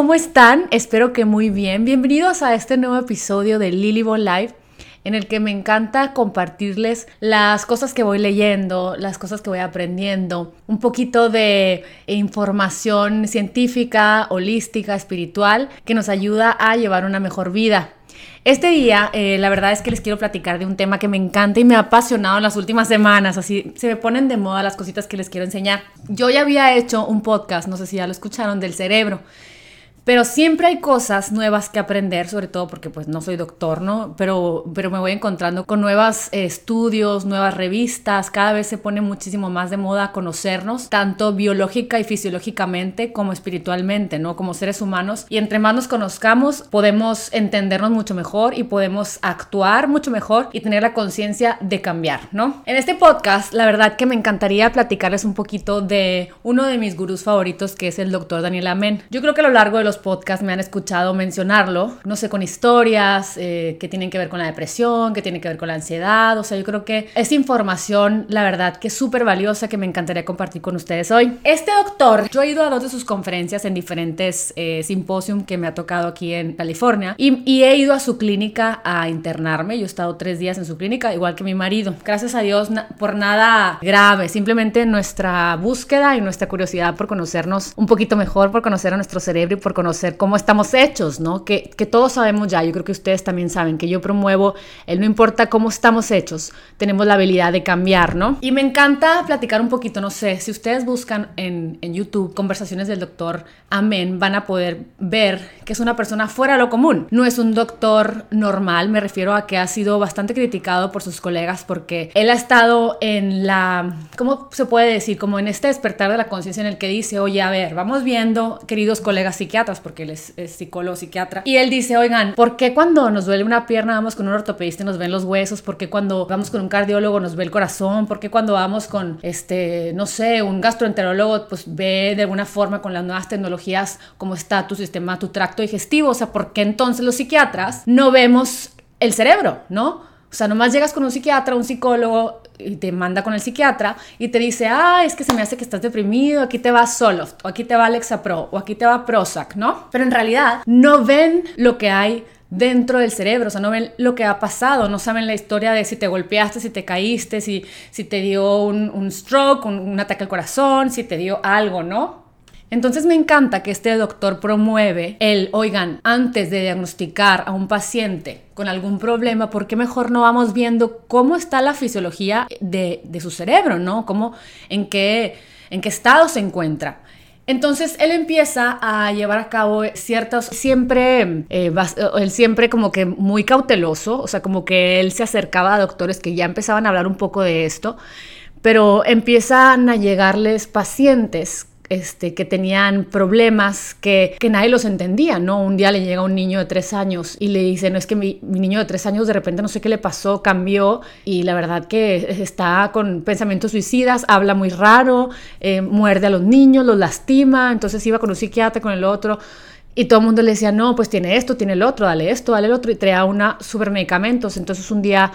¿cómo están? Espero que muy bien. Bienvenidos a este nuevo episodio de Lilyball Live en el que me encanta compartirles las cosas que voy leyendo, las cosas que voy aprendiendo, un poquito de información científica, holística, espiritual, que nos ayuda a llevar una mejor vida. Este día, eh, la verdad es que les quiero platicar de un tema que me encanta y me ha apasionado en las últimas semanas. Así se me ponen de moda las cositas que les quiero enseñar. Yo ya había hecho un podcast, no sé si ya lo escucharon, del cerebro. Pero siempre hay cosas nuevas que aprender, sobre todo porque pues no soy doctor, ¿no? Pero, pero me voy encontrando con nuevos estudios, nuevas revistas, cada vez se pone muchísimo más de moda conocernos, tanto biológica y fisiológicamente como espiritualmente, ¿no? Como seres humanos. Y entre más nos conozcamos, podemos entendernos mucho mejor y podemos actuar mucho mejor y tener la conciencia de cambiar, ¿no? En este podcast, la verdad que me encantaría platicarles un poquito de uno de mis gurús favoritos, que es el doctor Daniel Amen. Yo creo que a lo largo de los podcasts me han escuchado mencionarlo, no sé, con historias eh, que tienen que ver con la depresión, que tienen que ver con la ansiedad, o sea, yo creo que es información, la verdad, que es súper valiosa que me encantaría compartir con ustedes hoy. Este doctor, yo he ido a dos de sus conferencias en diferentes eh, simposium que me ha tocado aquí en California y, y he ido a su clínica a internarme, yo he estado tres días en su clínica, igual que mi marido. Gracias a Dios por nada grave, simplemente nuestra búsqueda y nuestra curiosidad por conocernos un poquito mejor, por conocer a nuestro cerebro y por conocer cómo estamos hechos, ¿no? Que, que todos sabemos ya, yo creo que ustedes también saben que yo promuevo el no importa cómo estamos hechos, tenemos la habilidad de cambiar, ¿no? Y me encanta platicar un poquito, no sé, si ustedes buscan en, en YouTube conversaciones del doctor Amén, van a poder ver que es una persona fuera de lo común. No es un doctor normal, me refiero a que ha sido bastante criticado por sus colegas porque él ha estado en la, ¿cómo se puede decir? Como en este despertar de la conciencia en el que dice, oye, a ver, vamos viendo, queridos colegas psiquiatras, porque él es, psicólogo, psiquiatra. Y él dice, oigan, ¿por qué cuando nos duele una pierna vamos con un ortopedista y nos ven los huesos? ¿Por qué cuando vamos con un cardiólogo nos ve el corazón? ¿Por qué cuando vamos con, este, no sé, un gastroenterólogo, pues ve de alguna forma con las nuevas tecnologías cómo está tu sistema, tu tracto digestivo? O sea, ¿por qué entonces los psiquiatras no vemos el cerebro, ¿no? O sea, nomás llegas con un psiquiatra, un psicólogo y te manda con el psiquiatra y te dice, ah, es que se me hace que estás deprimido, aquí te va Zoloft, o aquí te va Pro o aquí te va Prozac, ¿no? Pero en realidad no ven lo que hay dentro del cerebro, o sea, no ven lo que ha pasado, no saben la historia de si te golpeaste, si te caíste, si, si te dio un, stroke, un, un ataque al corazón, si te dio algo, ¿no? Entonces me encanta que este doctor promueve el, oigan, antes de diagnosticar a un paciente con algún problema, ¿por qué mejor no vamos viendo cómo está la fisiología de, su cerebro, ¿no? ¿Cómo, en, qué, ¿En qué estado se encuentra? Entonces él empieza a llevar a cabo ciertos, siempre, eh, él siempre como que muy cauteloso, o sea, como que él se acercaba a doctores que ya empezaban a hablar un poco de esto, pero empiezan a llegarles pacientes este, que tenían problemas que, que, nadie los entendía, ¿no? Un día le llega un niño de tres años y le dice, no es que mi, niño de tres años de repente no sé qué le pasó, cambió y la verdad que está con pensamientos suicidas, habla muy raro, eh, muerde a los niños, los lastima, entonces iba con un psiquiatra, con el otro. Y todo el mundo le decía, no, pues tiene esto, tiene el otro, dale esto, dale el otro, y traía una super medicamentos. Entonces un día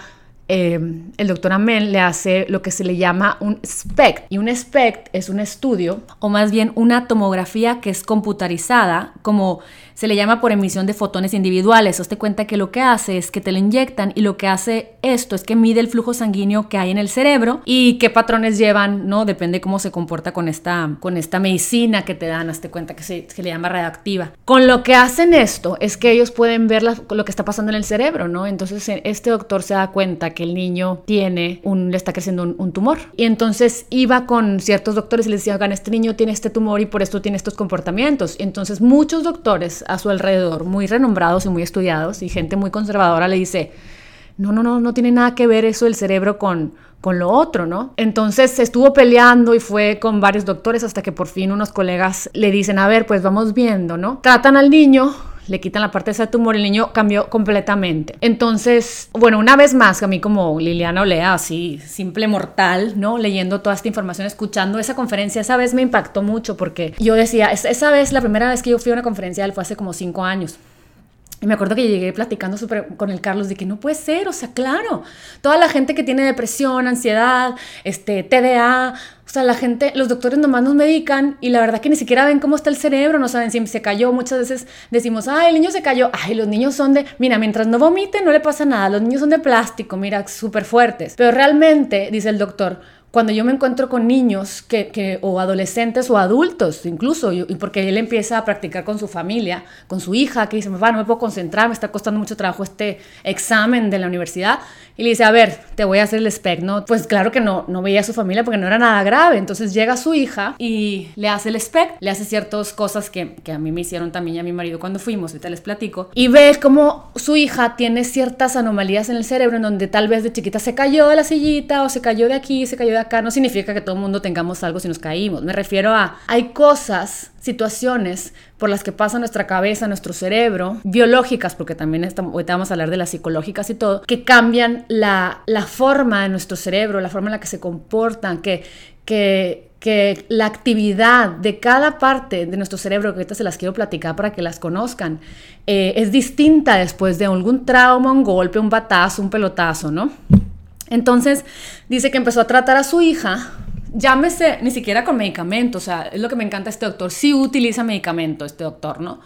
eh, el doctor Amel le hace lo que se le llama un SPECT. Y un SPECT es un estudio, o más bien una tomografía que es computarizada, como se le llama por emisión de fotones individuales. Hazte cuenta que lo que hace es que te lo inyectan y lo que hace esto es que mide el flujo sanguíneo que hay en el cerebro y qué patrones llevan, ¿no? Depende cómo se comporta con esta, con esta medicina que te dan, hazte cuenta que se, le llama radioactiva. Con lo que hacen esto es que ellos pueden ver lo que está pasando en el cerebro, ¿no? Entonces este doctor se da cuenta que el niño tiene un, le está creciendo un, tumor. Y entonces iba con ciertos doctores y les decía, oigan, este niño tiene este tumor y por esto tiene estos comportamientos. Y entonces muchos doctores a su alrededor, muy renombrados y muy estudiados, y gente muy conservadora le dice, no, no, no, no tiene nada que ver eso el cerebro con, con lo otro, ¿no? Entonces se estuvo peleando y fue con varios doctores hasta que por fin unos colegas le dicen, a ver, pues vamos viendo, ¿no? Tratan al niño le quitan la parte de ese tumor, el niño cambió completamente. Entonces, bueno, una vez más, a mí como Liliana Olea, así, simple mortal, ¿no? Leyendo toda esta información, escuchando esa conferencia, esa vez me impactó mucho porque yo decía, esa vez, la primera vez que yo fui a una conferencia, fue hace como cinco años. Y me acuerdo que llegué platicando super, con el Carlos de que no puede ser, o sea, claro, toda la gente que tiene depresión, ansiedad, este, TDA, o sea, la gente, los doctores nomás nos medican y la verdad que ni siquiera ven cómo está el cerebro, no saben si se cayó. Muchas veces decimos, ay, el niño se cayó, ay, los niños son de, mira, mientras no vomiten no le pasa nada, los niños son de plástico, mira, súper fuertes. Pero realmente, dice el doctor, cuando yo me encuentro con niños que, o adolescentes o adultos incluso, y porque él empieza a practicar con su familia, con su hija, que dice, papá, no me puedo concentrar, me está costando mucho trabajo este examen de la universidad, y le dice, a ver, te voy a hacer el SPEC, ¿no? Pues claro que no, no veía a su familia porque no era nada grave, entonces llega su hija y le hace el SPEC, le hace ciertas cosas que, que a mí me hicieron también y a mi marido cuando fuimos, ahorita les platico, y ve cómo su hija tiene ciertas anomalías en el cerebro en donde tal vez de chiquita se cayó de la sillita o se cayó de aquí, se cayó de acá, no significa que todo el mundo tengamos algo si nos caímos. Me refiero a, hay cosas, situaciones por las que pasa nuestra cabeza, nuestro cerebro, biológicas, porque también estamos, ahorita vamos a hablar de las psicológicas y todo, que cambian la, la forma de nuestro cerebro, la forma en la que se comportan, que, que, que la actividad de cada parte de nuestro cerebro, que ahorita se las quiero platicar para que las conozcan, eh, es distinta después de algún trauma, un golpe, un batazo, un pelotazo, ¿no? Entonces dice que empezó a tratar a su hija, llámese ni siquiera con medicamento, o sea, es lo que me encanta este doctor, sí utiliza medicamento este doctor, ¿no?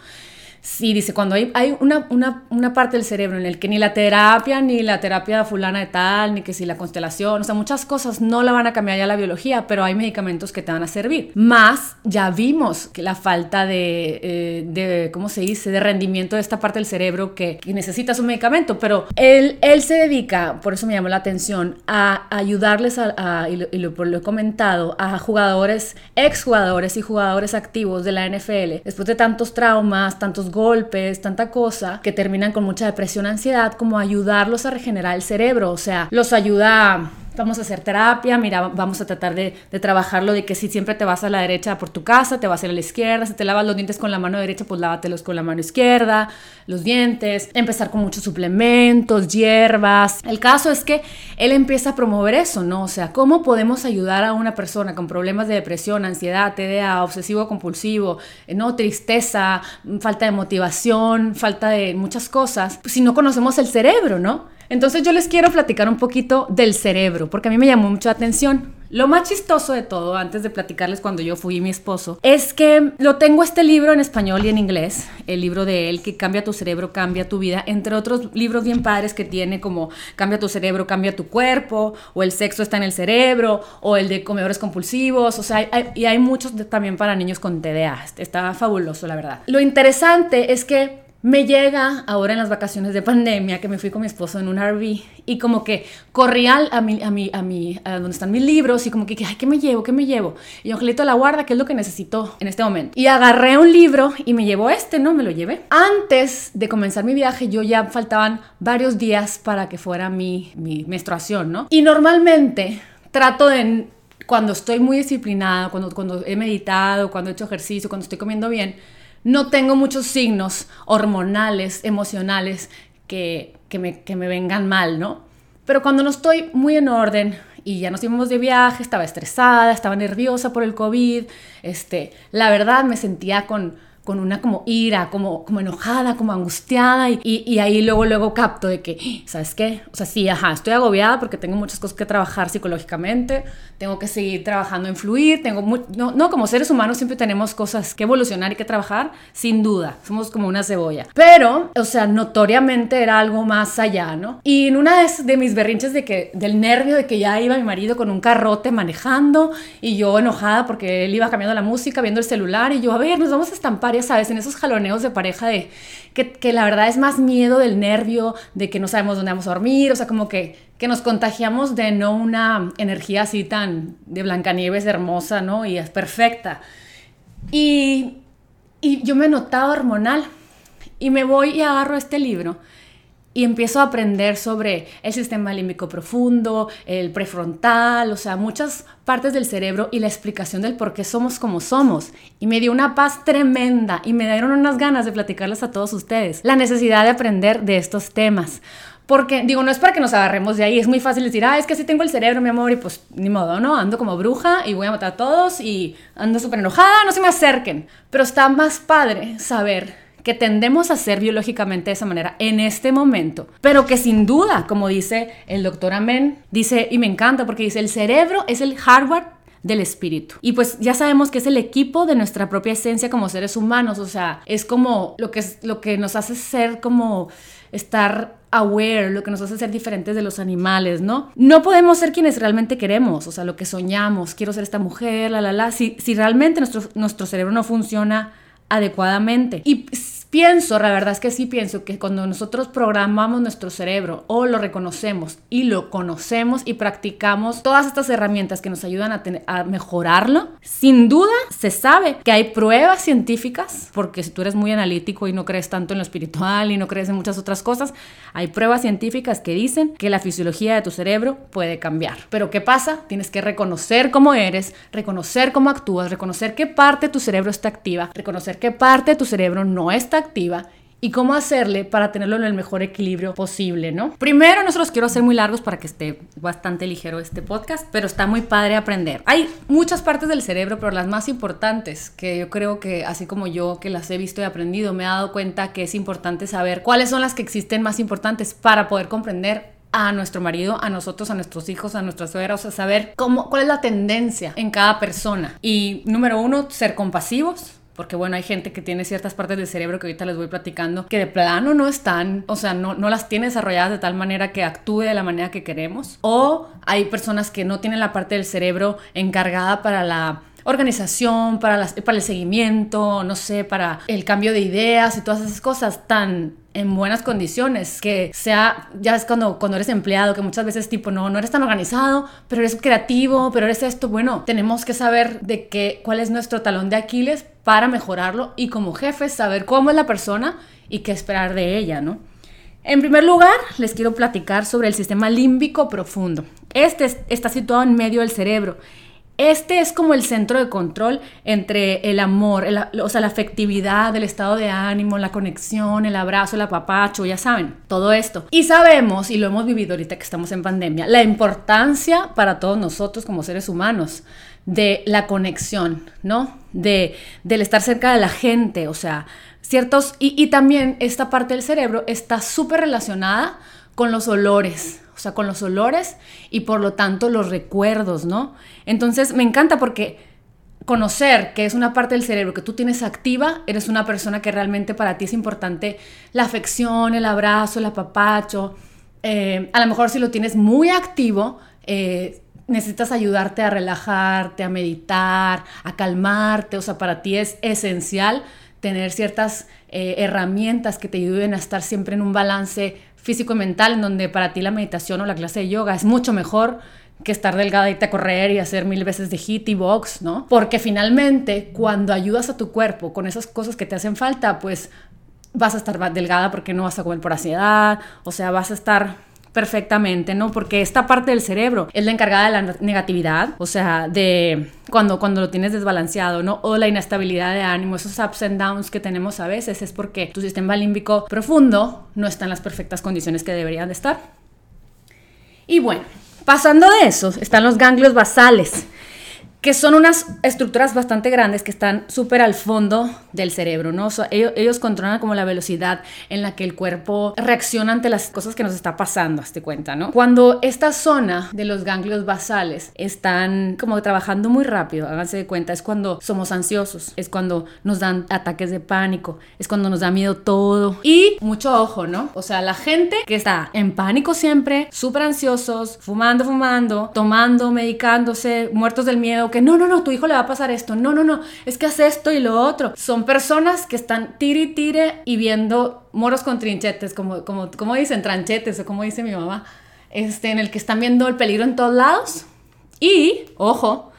Sí, dice, cuando hay, hay una, una, una, parte del cerebro en el que ni la terapia, ni la terapia fulana de tal, ni que si la constelación, o sea, muchas cosas no la van a cambiar ya la biología, pero hay medicamentos que te van a servir. Más, ya vimos que la falta de, eh, de ¿cómo se dice?, de rendimiento de esta parte del cerebro que, que necesitas un medicamento, pero él, él se dedica, por eso me llamó la atención, a ayudarles, a, y, lo, y lo he comentado, a jugadores, exjugadores y jugadores activos de la NFL, después de tantos traumas, tantos golpes, tanta cosa, que terminan con mucha depresión, ansiedad, como ayudarlos a regenerar el cerebro, o sea, los ayuda vamos a hacer terapia, mira, vamos a tratar de, trabajarlo de que si siempre te vas a la derecha por tu casa, te vas a ir a la izquierda, si te lavas los dientes con la mano derecha, pues lávatelos con la mano izquierda, los dientes, empezar con muchos suplementos, hierbas. El caso es que él empieza a promover eso, ¿no? O sea, ¿cómo podemos ayudar a una persona con problemas de depresión, ansiedad, TDA, obsesivo compulsivo, no, tristeza, falta de motivación, falta de muchas cosas, pues si no conocemos el cerebro, ¿no? Entonces yo les quiero platicar un poquito del cerebro, porque a mí me llamó mucho la atención. Lo más chistoso de todo, antes de platicarles cuando yo fui mi esposo, es que lo tengo este libro en español y en inglés, el libro de él que cambia tu cerebro, cambia tu vida, entre otros libros bien padres que tiene como cambia tu cerebro, cambia tu cuerpo, o el sexo está en el cerebro, o el de comedores compulsivos, o sea, y hay muchos también para niños con TDA. Está fabuloso, la verdad. Lo interesante es que me llega ahora en las vacaciones de pandemia que me fui con mi esposo en un RV y como que corrí a, mi, a, mi, a, mi, a donde están mis libros y como que, ay, ¿qué me llevo? ¿Qué me llevo? Y Angelito la guarda, ¿qué es lo que necesito en este momento? Y agarré un libro y me llevo este, ¿no? Me lo llevé. Antes de comenzar mi viaje, yo ya faltaban varios días para que fuera mi, mi menstruación, ¿no? Y normalmente trato de, cuando estoy muy disciplinada, cuando, cuando he meditado, cuando he hecho ejercicio, cuando estoy comiendo bien, no tengo muchos signos hormonales, emocionales que, me, que me vengan mal, ¿no? Pero cuando no estoy muy en orden y ya nos íbamos de viaje, estaba estresada, estaba nerviosa por el COVID, este, la verdad me sentía con con una como ira, como, como enojada, como angustiada y, y, ahí luego, luego capto de que, ¿sabes qué? O sea, sí, ajá, estoy agobiada porque tengo muchas cosas que trabajar psicológicamente, tengo que seguir trabajando en fluir, tengo, no, no, como seres humanos siempre tenemos cosas que evolucionar y que trabajar, sin duda, somos como una cebolla, pero, o sea, notoriamente era algo más allá, ¿no? Y en una de, de mis berrinches de que, del nervio de que ya iba mi marido con un carrote manejando y yo enojada porque él iba cambiando la música, viendo el celular y yo, a ver, nos vamos a estampar ya sabes, en esos jaloneos de pareja de que, la verdad es más miedo del nervio, de que no sabemos dónde vamos a dormir, o sea, como que, que nos contagiamos de no una energía así tan de Blancanieves hermosa, ¿no? Y es perfecta. Y, y yo me notaba hormonal y me voy y agarro este libro y empiezo a aprender sobre el sistema límbico profundo, el prefrontal, o sea, muchas partes del cerebro y la explicación del por qué somos como somos. Y me dio una paz tremenda y me dieron unas ganas de platicarles a todos ustedes la necesidad de aprender de estos temas. Porque, digo, no es para que nos agarremos de ahí, es muy fácil decir, ah, es que así tengo el cerebro, mi amor, y pues ni modo, ¿no? Ando como bruja y voy a matar a todos y ando súper enojada, no se me acerquen. Pero está más padre saber que tendemos a ser biológicamente de esa manera en este momento, pero que sin duda, como dice el doctor Amén, dice, y me encanta porque dice, el cerebro es el hardware del espíritu. Y pues ya sabemos que es el equipo de nuestra propia esencia como seres humanos, o sea, es como lo que, es, lo que nos hace ser como estar aware, lo que nos hace ser diferentes de los animales, ¿no? No podemos ser quienes realmente queremos, o sea, lo que soñamos, quiero ser esta mujer, la, la, la, si, si realmente nuestro, nuestro cerebro no funciona adecuadamente. Y Pienso, la verdad es que sí pienso que cuando nosotros programamos nuestro cerebro o lo reconocemos y lo conocemos y practicamos todas estas herramientas que nos ayudan a, a mejorarlo, sin duda se sabe que hay pruebas científicas, porque si tú eres muy analítico y no crees tanto en lo espiritual y no crees en muchas otras cosas, hay pruebas científicas que dicen que la fisiología de tu cerebro puede cambiar. Pero ¿qué pasa? Tienes que reconocer cómo eres, reconocer cómo actúas, reconocer qué parte de tu cerebro está activa, reconocer qué parte de tu cerebro no está activa y cómo hacerle para tenerlo en el mejor equilibrio posible, ¿no? Primero, no se los quiero hacer muy largos para que esté bastante ligero este podcast, pero está muy padre aprender. Hay muchas partes del cerebro, pero las más importantes, que yo creo que así como yo que las he visto y aprendido, me he dado cuenta que es importante saber cuáles son las que existen más importantes para poder comprender a nuestro marido, a nosotros, a nuestros hijos, a nuestras suegras, a saber cómo, cuál es la tendencia en cada persona. Y número uno, ser compasivos porque bueno, hay gente que tiene ciertas partes del cerebro que ahorita les voy platicando, que de plano no están, o sea, no, no las tiene desarrolladas de tal manera que actúe de la manera que queremos. O hay personas que no tienen la parte del cerebro encargada para la organización, para, para el seguimiento, no sé, para el cambio de ideas y todas esas cosas tan en buenas condiciones, que sea, ya es cuando, cuando eres empleado, que muchas veces tipo, no, no eres tan organizado, pero eres creativo, pero eres esto, bueno, tenemos que saber de qué, cuál es nuestro talón de Aquiles para mejorarlo y como jefes saber cómo es la persona y qué esperar de ella, ¿no? En primer lugar, les quiero platicar sobre el sistema límbico profundo. Este está situado en medio del cerebro este es como el centro de control entre el amor, o sea, la afectividad, el estado de ánimo, la conexión, el abrazo, el apapacho, ya saben, todo esto. Y sabemos, y lo hemos vivido ahorita que estamos en pandemia, la importancia para todos nosotros como seres humanos de la conexión, ¿no? De, del estar cerca de la gente, o sea, ciertos, y, y también esta parte del cerebro está súper relacionada con los olores, sea, con los olores y por lo tanto los recuerdos, ¿no? Entonces me encanta porque conocer que es una parte del cerebro que tú tienes activa, eres una persona que realmente para ti es importante la afección, el abrazo, el apapacho. Eh, a lo mejor si lo tienes muy activo, eh, necesitas ayudarte a relajarte, a meditar, a calmarte. O sea, para ti es esencial tener ciertas eh, herramientas que te ayuden a estar siempre en un balance físico y mental, en donde para ti la meditación o la clase de yoga es mucho mejor que estar delgada y correr y hacer mil veces de hit y box, ¿no? Porque finalmente cuando ayudas a tu cuerpo con esas cosas que te hacen falta, pues vas a estar delgada porque no vas a comer por ansiedad, o sea, vas a estar perfectamente, ¿no? Porque esta parte del cerebro es la encargada de la negatividad, o sea, de cuando, cuando lo tienes desbalanceado, ¿no? O la inestabilidad de ánimo, esos ups and downs que tenemos a veces es porque tu sistema límbico profundo no está en las perfectas condiciones que deberían de estar. Y bueno, pasando de eso, están los ganglios basales que son unas estructuras bastante grandes que están súper al fondo del cerebro, ¿no? ellos, controlan como la velocidad en la que el cuerpo reacciona ante las cosas que nos está pasando, hazte cuenta, ¿no? Cuando esta zona de los ganglios basales están como trabajando muy rápido, háganse de cuenta, es cuando somos ansiosos, es cuando nos dan ataques de pánico, es cuando nos da miedo todo. Y mucho ojo, ¿no? O sea, la gente que está en pánico siempre, súper ansiosos, fumando, fumando, tomando, medicándose, muertos del miedo, que no, no, no, tu hijo le va a pasar esto, no, no, no, es que hace esto y lo otro. Son personas que están tire tire y viendo moros con trinchetes, como, como, como dicen, tranchetes o como dice mi mamá, este, en el que están viendo el peligro en todos lados y, ojo,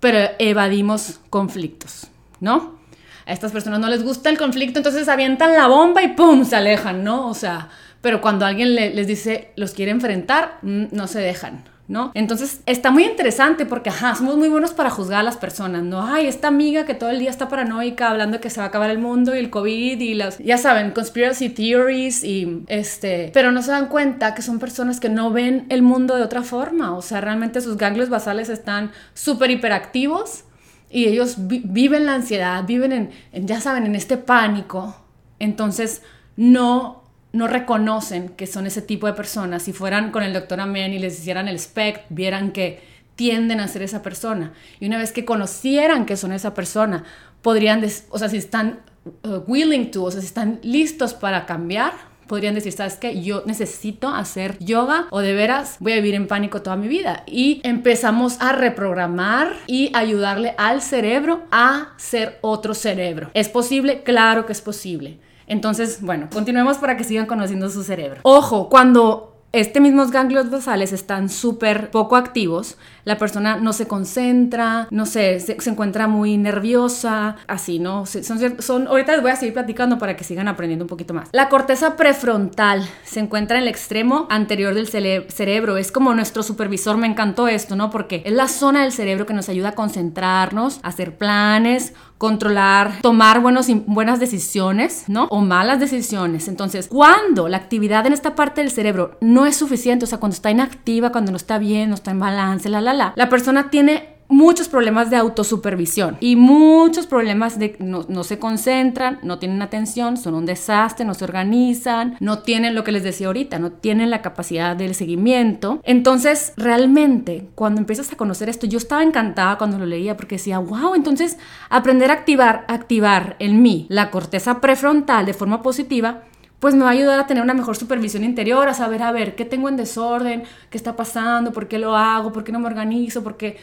pero evadimos conflictos, ¿no? A estas personas no les gusta el conflicto, entonces avientan la bomba y ¡pum! se alejan, ¿no? O sea, pero cuando alguien les dice los quiere enfrentar, mm, no se dejan. ¿No? Entonces está muy interesante porque, ajá, somos muy buenos para juzgar a las personas, ¿no? Ay, esta amiga que todo el día está paranoica hablando que se va a acabar el mundo y el COVID y las, ya saben, conspiracy theories y este, pero no se dan cuenta que son personas que no ven el mundo de otra forma, o sea, realmente sus ganglios basales están súper hiperactivos y ellos viven la ansiedad, viven en, ya saben, en este pánico Entonces, no no reconocen que son ese tipo de personas. Si fueran con el doctor Amén y les hicieran el SPECT, vieran que tienden a ser esa persona. Y una vez que conocieran que son esa persona, podrían, o sea, si están uh, willing to, o sea, si están listos para cambiar, podrían decir, ¿sabes qué? Yo necesito hacer yoga o de veras voy a vivir en pánico toda mi vida. Y empezamos a reprogramar y ayudarle al cerebro a ser otro cerebro. ¿Es posible? Claro que es posible. Entonces, bueno, continuemos para que sigan conociendo su cerebro. Ojo, cuando este mismos ganglios basales están súper poco activos, la persona no se concentra, no sé, se, encuentra muy nerviosa, así, ¿no? Son, son, ahorita les voy a seguir platicando para que sigan aprendiendo un poquito más. La corteza prefrontal se encuentra en el extremo anterior del cerebro, es como nuestro supervisor, me encantó esto, ¿no? Porque es la zona del cerebro que nos ayuda a concentrarnos, a hacer planes, controlar, tomar buenos, buenas decisiones, ¿no? O malas decisiones. Entonces, cuando la actividad en esta parte del cerebro no es suficiente, o sea, cuando está inactiva, cuando no está bien, no está en balance, la, la, la, persona tiene muchos problemas de autosupervisión y muchos problemas de no, no, se concentran, no tienen atención, son un desastre, no se organizan, no tienen lo que les decía ahorita, no tienen la capacidad del seguimiento. Entonces, realmente, cuando empiezas a conocer esto, yo estaba encantada cuando lo leía porque decía, wow, entonces aprender a activar, activar en mí la corteza prefrontal de forma positiva pues me va a tener una mejor supervisión interior, a saber, a ver, qué tengo en desorden, qué está pasando, por qué lo hago, por qué no me organizo, por qué,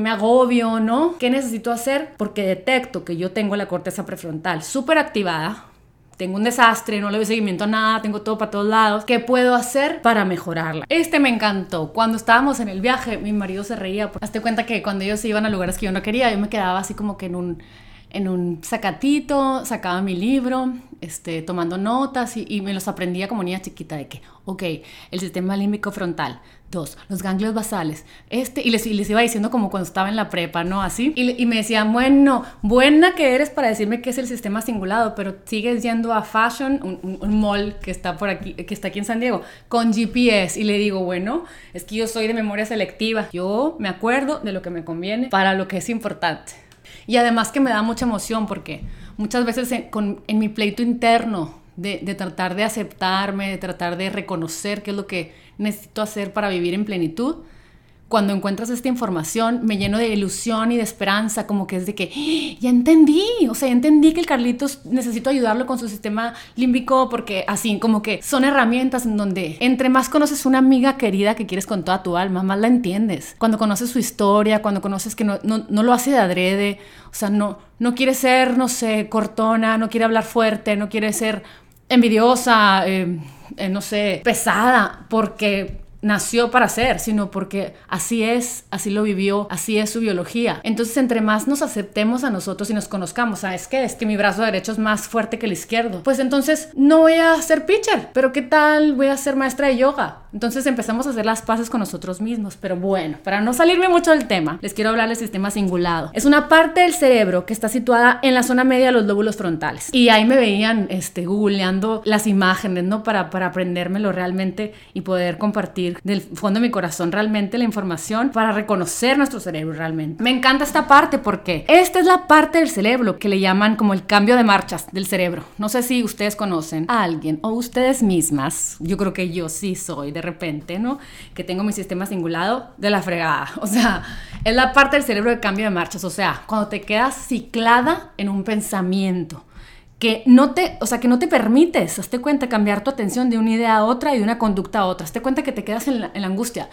me agobio, ¿no? ¿Qué necesito hacer? Porque detecto que yo tengo la corteza prefrontal súper activada, tengo un desastre, no le doy seguimiento a nada, tengo todo para todos lados. ¿Qué puedo hacer para mejorarla? Este me encantó. Cuando estábamos en el viaje, mi marido se reía. Hazte cuenta que cuando ellos iban a lugares que yo no quería, yo me quedaba así como que en un en un sacatito, sacaba mi libro, este, tomando notas y, me los aprendía como niña chiquita de que, ok, el sistema límbico frontal, dos, los ganglios basales, este, y les, les iba diciendo como cuando estaba en la prepa, ¿no? Así, y, me decían, bueno, buena que eres para decirme qué es el sistema cingulado, pero sigues yendo a Fashion, un, un, mall que está por aquí, que está aquí en San Diego, con GPS, y le digo, bueno, es que yo soy de memoria selectiva, yo me acuerdo de lo que me conviene para lo que es importante. Y además que me da mucha emoción porque muchas veces en, mi pleito interno de, de, tratar de aceptarme, de tratar de reconocer qué es lo que necesito hacer para vivir en plenitud, cuando encuentras esta información me lleno de ilusión y de esperanza, como que es de que ¡Ah! ya entendí, o sea, entendí que el Carlitos necesito ayudarlo con su sistema límbico porque así como que son herramientas en donde entre más conoces una amiga querida que quieres con toda tu alma, más la entiendes. Cuando conoces su historia, cuando conoces que no, no, lo hace de adrede, o sea, no, no quiere ser, no sé, cortona, no quiere hablar fuerte, no quiere ser envidiosa, eh, eh, no sé, pesada, porque nació para ser, sino porque así es, así lo vivió, así es su biología. Entonces, entre más nos aceptemos a nosotros y nos conozcamos, ¿sabes qué? Es que mi brazo derecho es más fuerte que el izquierdo. Pues entonces no voy a ser pitcher, pero ¿qué tal voy a ser maestra de yoga? Entonces empezamos a hacer las paces con nosotros mismos. Pero bueno, para no salirme mucho del tema, les quiero hablar del sistema cingulado. Es una parte del cerebro que está situada en la zona media de los lóbulos frontales. Y ahí me veían este, googleando las imágenes, ¿no? Para, para aprendérmelo realmente y poder compartir del fondo de mi corazón realmente la información para reconocer nuestro cerebro realmente. Me encanta esta parte porque esta es la parte del cerebro que le llaman como el cambio de marchas del cerebro. No sé si ustedes conocen a alguien o ustedes mismas. Yo creo que yo sí soy de repente, ¿no? Que tengo mi sistema cingulado de la fregada. O sea, es la parte del cerebro de cambio de marchas. O sea, cuando te quedas ciclada en un pensamiento que no te, o sea, que no te permites, hazte cuenta, cambiar tu atención de una idea a otra y de una conducta a otra. Hazte cuenta que te quedas en la, angustia.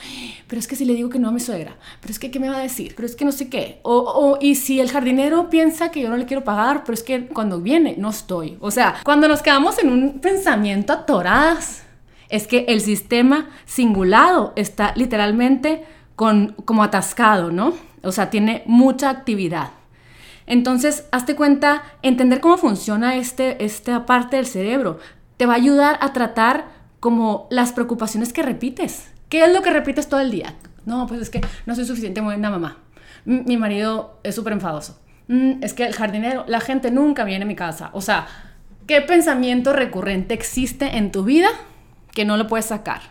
Pero es que si le digo que no a mi suegra, pero es que ¿qué me va a decir? Pero es que no sé qué. O, o, y si el jardinero piensa que yo no le quiero pagar, pero es que cuando viene no estoy. O sea, cuando nos quedamos en un pensamiento atoradas, es que el sistema singulado está literalmente con, como atascado, ¿no? O sea, tiene mucha actividad. Entonces, hazte cuenta, entender cómo funciona este, esta parte del cerebro te va a ayudar a tratar como las preocupaciones que repites. ¿Qué es lo que repites todo el día? No, pues es que no soy suficiente buena mamá. Mi marido es súper enfadoso. Mm, es que el jardinero, la gente nunca viene a mi casa. O sea, ¿qué pensamiento recurrente existe en tu vida que no lo puedes sacar.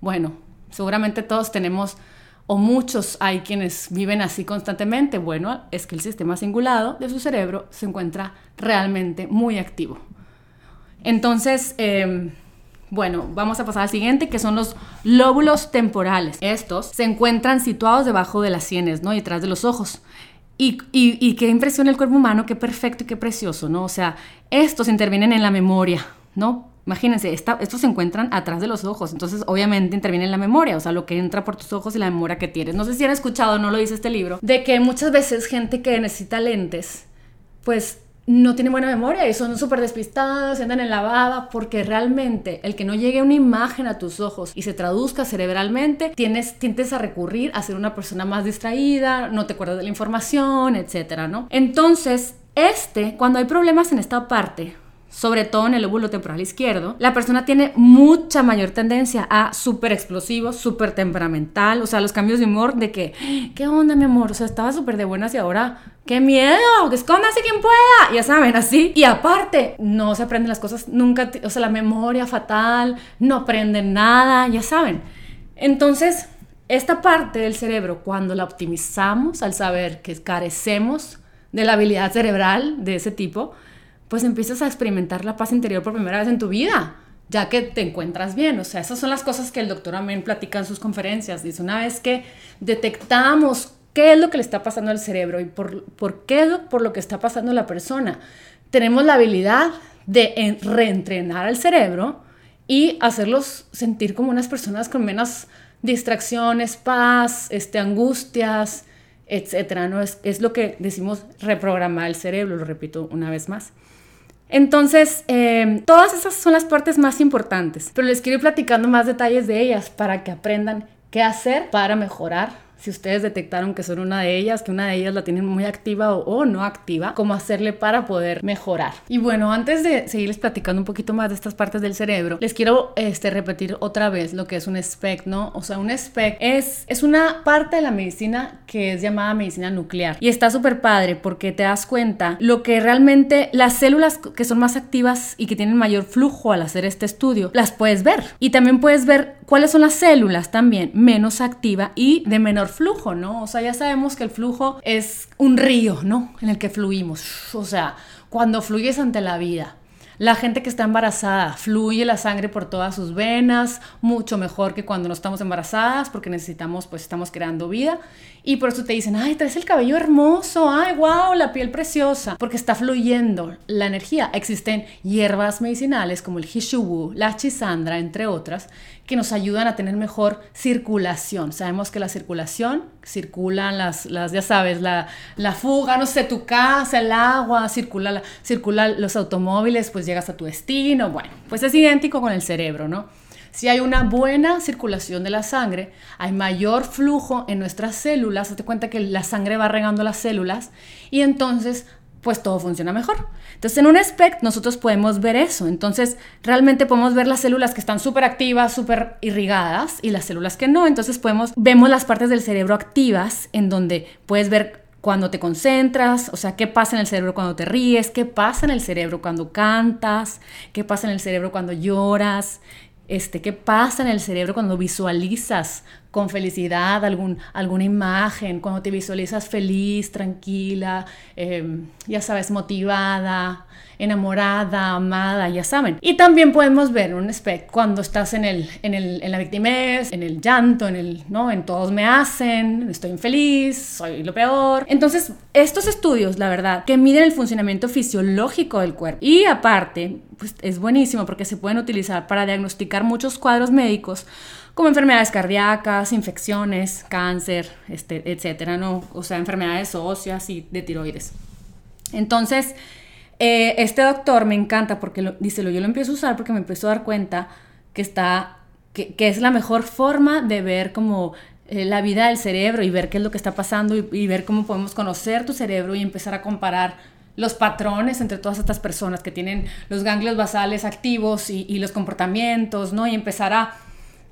Bueno, seguramente todos tenemos, o muchos hay quienes viven así constantemente. Bueno, es que el sistema cingulado de su cerebro se encuentra realmente muy activo. Entonces, em, bueno, vamos a pasar al siguiente, que son los lóbulos temporales. Estos se encuentran situados debajo de las sienes, ¿no? Y detrás de los ojos. Y, y, y qué impresión el cuerpo humano, qué perfecto y qué precioso, ¿no? O sea, estos intervienen en la memoria, ¿no? Imagínense, estos se encuentran atrás de los ojos, entonces obviamente interviene en la memoria, o sea, lo que entra por tus ojos y la memoria que tienes. No sé si han escuchado, no lo dice este libro, de que muchas veces gente que necesita lentes, pues no tiene buena memoria y son súper despistados, se andan en la baba, porque realmente el que no llegue una imagen a tus ojos y se traduzca cerebralmente, tienes, tiendes a recurrir a ser una persona más distraída, no te acuerdas de la información, etcétera, ¿no? Entonces, este, cuando hay problemas en esta parte, sobre todo en el lóbulo temporal izquierdo, la persona tiene mucha mayor tendencia a súper explosivo, súper temperamental, o sea, los cambios de humor de que, ¿qué onda, mi amor? O sea, estaba súper de buenas y ahora, ¡qué miedo! ¡Que escóndase quien pueda! Ya saben, así. Y aparte, no se aprenden las cosas nunca, o sea, la memoria fatal, no aprenden nada, ya saben. Entonces, esta parte del cerebro, cuando la optimizamos al saber que carecemos de la habilidad cerebral de ese tipo, pues empiezas a experimentar la paz interior por primera vez en tu vida, ya que te encuentras bien. O sea, esas son las cosas que el doctor Amén platica en sus conferencias. Dice, una vez que detectamos qué es lo que le está pasando al cerebro y por, por qué lo, por lo que está pasando la persona, tenemos la habilidad de reentrenar al cerebro y hacerlos sentir como unas personas con menos distracciones, paz, este, angustias, etcétera, ¿no? Es, es lo que decimos reprogramar el cerebro, lo repito una vez más. Entonces, em, todas esas son las partes más importantes, pero les quiero ir platicando más detalles de ellas para que aprendan qué hacer para mejorar si ustedes detectaron que son una de ellas, que una de ellas la tienen muy activa o, no activa, cómo hacerle para poder mejorar. Y bueno, antes de seguirles platicando un poquito más de estas partes del cerebro, les quiero este, repetir otra vez lo que es un SPEC, ¿no? O sea, un SPEC es, es una parte de la medicina que es llamada medicina nuclear y está súper padre porque te das cuenta lo que realmente las células que son más activas y que tienen mayor flujo al hacer este estudio, las puedes ver. Y también puedes ver cuáles son las células también menos activa y de menor flujo, ¿no? O sea, ya sabemos que el flujo es un río, ¿no? En el que fluimos. O sea, cuando fluyes ante la vida. La gente que está embarazada fluye la sangre por todas sus venas, mucho mejor que cuando no estamos embarazadas, porque necesitamos, pues estamos creando vida. Y por eso te dicen, ay, traes el cabello hermoso, ay, wow, la piel preciosa, porque está fluyendo la energía. Existen hierbas medicinales como el hishubu, la chisandra, entre otras, que nos ayudan a tener mejor circulación. Sabemos que la circulación circulan las, las ya sabes, la, la fuga, no sé, tu casa, el agua, circula, los automóviles, pues llegas a tu destino. Bueno, pues es idéntico con el cerebro, ¿no? Si hay una buena circulación de la sangre, hay mayor flujo en nuestras células, te cuenta que la sangre va regando las células y entonces pues todo funciona mejor. Entonces, en un SPECT nosotros podemos ver eso. Entonces, realmente podemos ver las células que están súper activas, súper irrigadas y las células que no. Entonces, podemos, vemos las partes del cerebro activas en donde puedes ver cuando te concentras, o sea, qué pasa en el cerebro cuando te ríes, qué pasa en el cerebro cuando cantas, qué pasa en el cerebro cuando lloras, este, qué pasa en el cerebro cuando visualizas con felicidad algún, alguna imagen, cuando te visualizas feliz, tranquila, em, ya sabes, motivada, enamorada, amada, ya saben. Y también podemos ver un espectro cuando estás en, el, en, el, en la victimez, en el llanto, en el, ¿no? En todos me hacen, estoy infeliz, soy lo peor. Entonces, estos estudios, la verdad, que miden el funcionamiento fisiológico del cuerpo y aparte, pues es buenísimo porque se pueden utilizar para diagnosticar muchos cuadros médicos como enfermedades cardíacas, infecciones, cáncer, este, etcétera, ¿no? O sea, enfermedades óseas y de tiroides. Entonces, eh, este doctor me encanta porque lo, dice, yo lo empiezo a usar porque me empiezo a dar cuenta que está, que, es la mejor forma de ver como eh, la vida del cerebro y ver qué es lo que está pasando y, ver cómo podemos conocer tu cerebro y empezar a comparar los patrones entre todas estas personas que tienen los ganglios basales activos y, y los comportamientos, ¿no? Y empezar a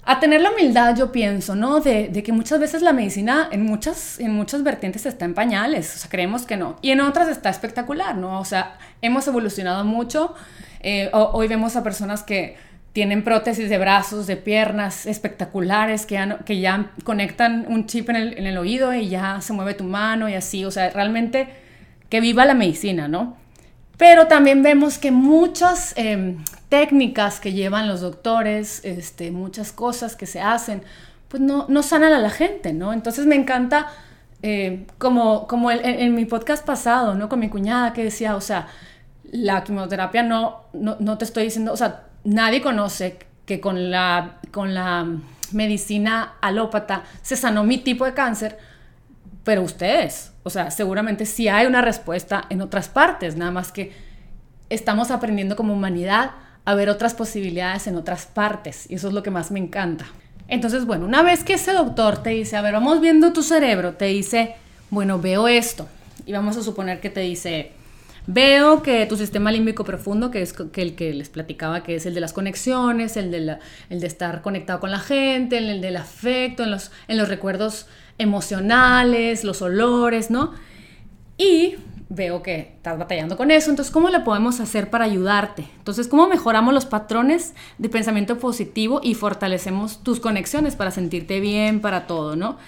a tener la humildad, yo pienso, ¿no? De, que muchas veces la medicina en muchas, en muchas vertientes está en pañales, o sea, creemos que no. Y en otras está espectacular, ¿no? O sea, hemos evolucionado mucho. Eh, hoy vemos a personas que tienen prótesis de brazos, de piernas espectaculares, que ya, que ya conectan un chip en el, oído y ya se mueve tu mano y así. O sea, realmente que viva la medicina, ¿no? Pero también vemos que muchas em, técnicas que llevan los doctores, este, muchas cosas que se hacen, pues no, no sanan a la gente, ¿no? Entonces me encanta, eh, como, como en, mi podcast pasado, ¿no? Con mi cuñada que decía, o sea, la quimioterapia no, no, no te estoy diciendo, o sea, nadie conoce que con la, con la medicina alópata se sanó mi tipo de cáncer, pero ustedes, o sea, seguramente sí hay una respuesta en otras partes, nada más que estamos aprendiendo como humanidad a ver otras posibilidades en otras partes, y eso es lo que más me encanta. Entonces, bueno, una vez que ese doctor te dice, a ver, vamos viendo tu cerebro, te dice, bueno, veo esto, y vamos a suponer que te dice, veo que tu sistema límbico profundo, que es el que les platicaba, que es el de las conexiones, el de, el de estar conectado con la gente, el, del afecto, en los, en los recuerdos emocionales, los olores, ¿no? Y veo que estás batallando con eso, entonces, ¿cómo le podemos hacer para ayudarte? Entonces, ¿cómo mejoramos los patrones de pensamiento positivo y fortalecemos tus conexiones para sentirte bien, para todo, ¿no?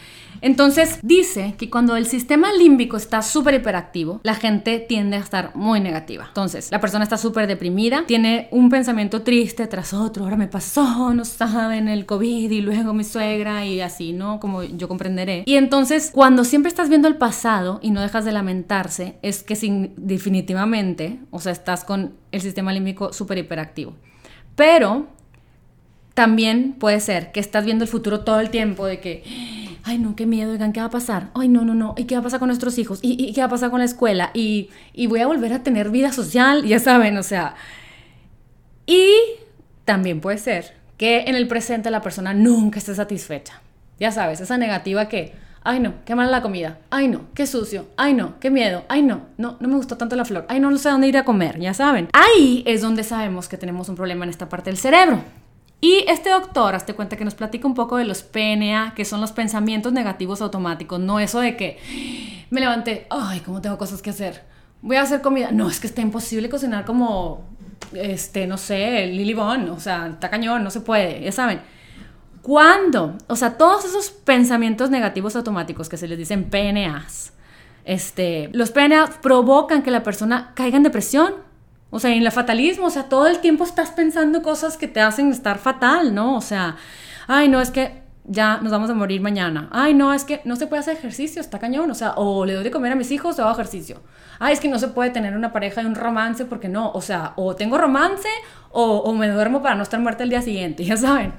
Entonces dice que cuando el sistema límbico está súper hiperactivo, la gente tiende a estar muy negativa. Entonces, la persona está súper deprimida, tiene un pensamiento triste tras otro, ahora me pasó, no saben, el COVID y luego mi suegra y así, ¿no? Como yo comprenderé. Y entonces, cuando siempre estás viendo el pasado y no dejas de lamentarse, es que sin, definitivamente, o sea, estás con el sistema límbico súper hiperactivo. Pero también puede ser que estás viendo el futuro todo el tiempo de que ay no, qué miedo, oigan, ¿qué va a pasar? Ay, no, no, no, ¿y qué va a pasar con nuestros hijos? ¿Y, qué va a pasar con la escuela? Y, y voy a volver a tener vida social, ya saben, o sea. Y también puede ser que en el presente la persona nunca esté satisfecha. Ya sabes, esa negativa que, ay no, qué mala la comida, ay no, qué sucio, ay no, qué miedo, ay no, no, no me gustó tanto la flor, ay no, no sé dónde ir a comer, ya saben. Ahí es donde sabemos que tenemos un problema en esta parte del cerebro. Y este doctor, hazte cuenta que nos platica un poco de los PNA, que son los pensamientos negativos automáticos, no eso de que me levanté, ay, ¿cómo tengo cosas que hacer? Voy a hacer comida. No, es que está imposible cocinar como, este, no sé, Lily Bond, o sea, está cañón, no se puede, ya saben. ¿Cuándo? O sea, todos esos pensamientos negativos automáticos que se les dicen PNAs, este, los PNA provocan que la persona caiga en depresión, o sea, en el fatalismo, o sea, todo el tiempo estás pensando cosas que te hacen estar fatal, ¿no? O sea, ay, no, es que ya nos vamos a morir mañana. Ay, no, es que no se puede hacer ejercicio, está cañón. O sea, o le doy de comer a mis hijos o hago ejercicio. Ay, es que no se puede tener una pareja y un romance porque no. O sea, o tengo romance o, o me duermo para no estar muerta el día siguiente, ya saben.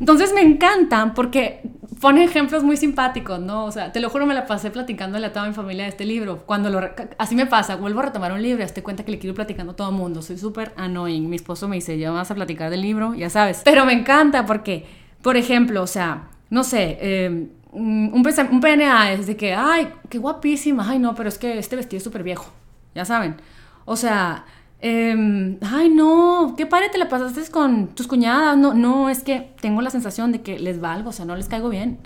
Entonces me encantan porque pone ejemplos muy simpáticos, ¿no? O sea, te lo juro, me la pasé platicándole a toda mi familia de este libro. Cuando lo... Así me pasa, vuelvo a retomar un libro te cuenta que le quiero platicando a todo el mundo. Soy súper annoying. Mi esposo me dice, ya vas a platicar del libro, ya sabes. Pero me encanta porque, por ejemplo, o sea, no sé, eh, un, un PNA es de que, ay, qué guapísima, ay, no, pero es que este vestido es súper viejo, ya saben. O sea, Em, ay, no, qué padre te la pasaste con tus cuñadas. No, no, es que tengo la sensación de que les valgo, o sea, no les caigo bien.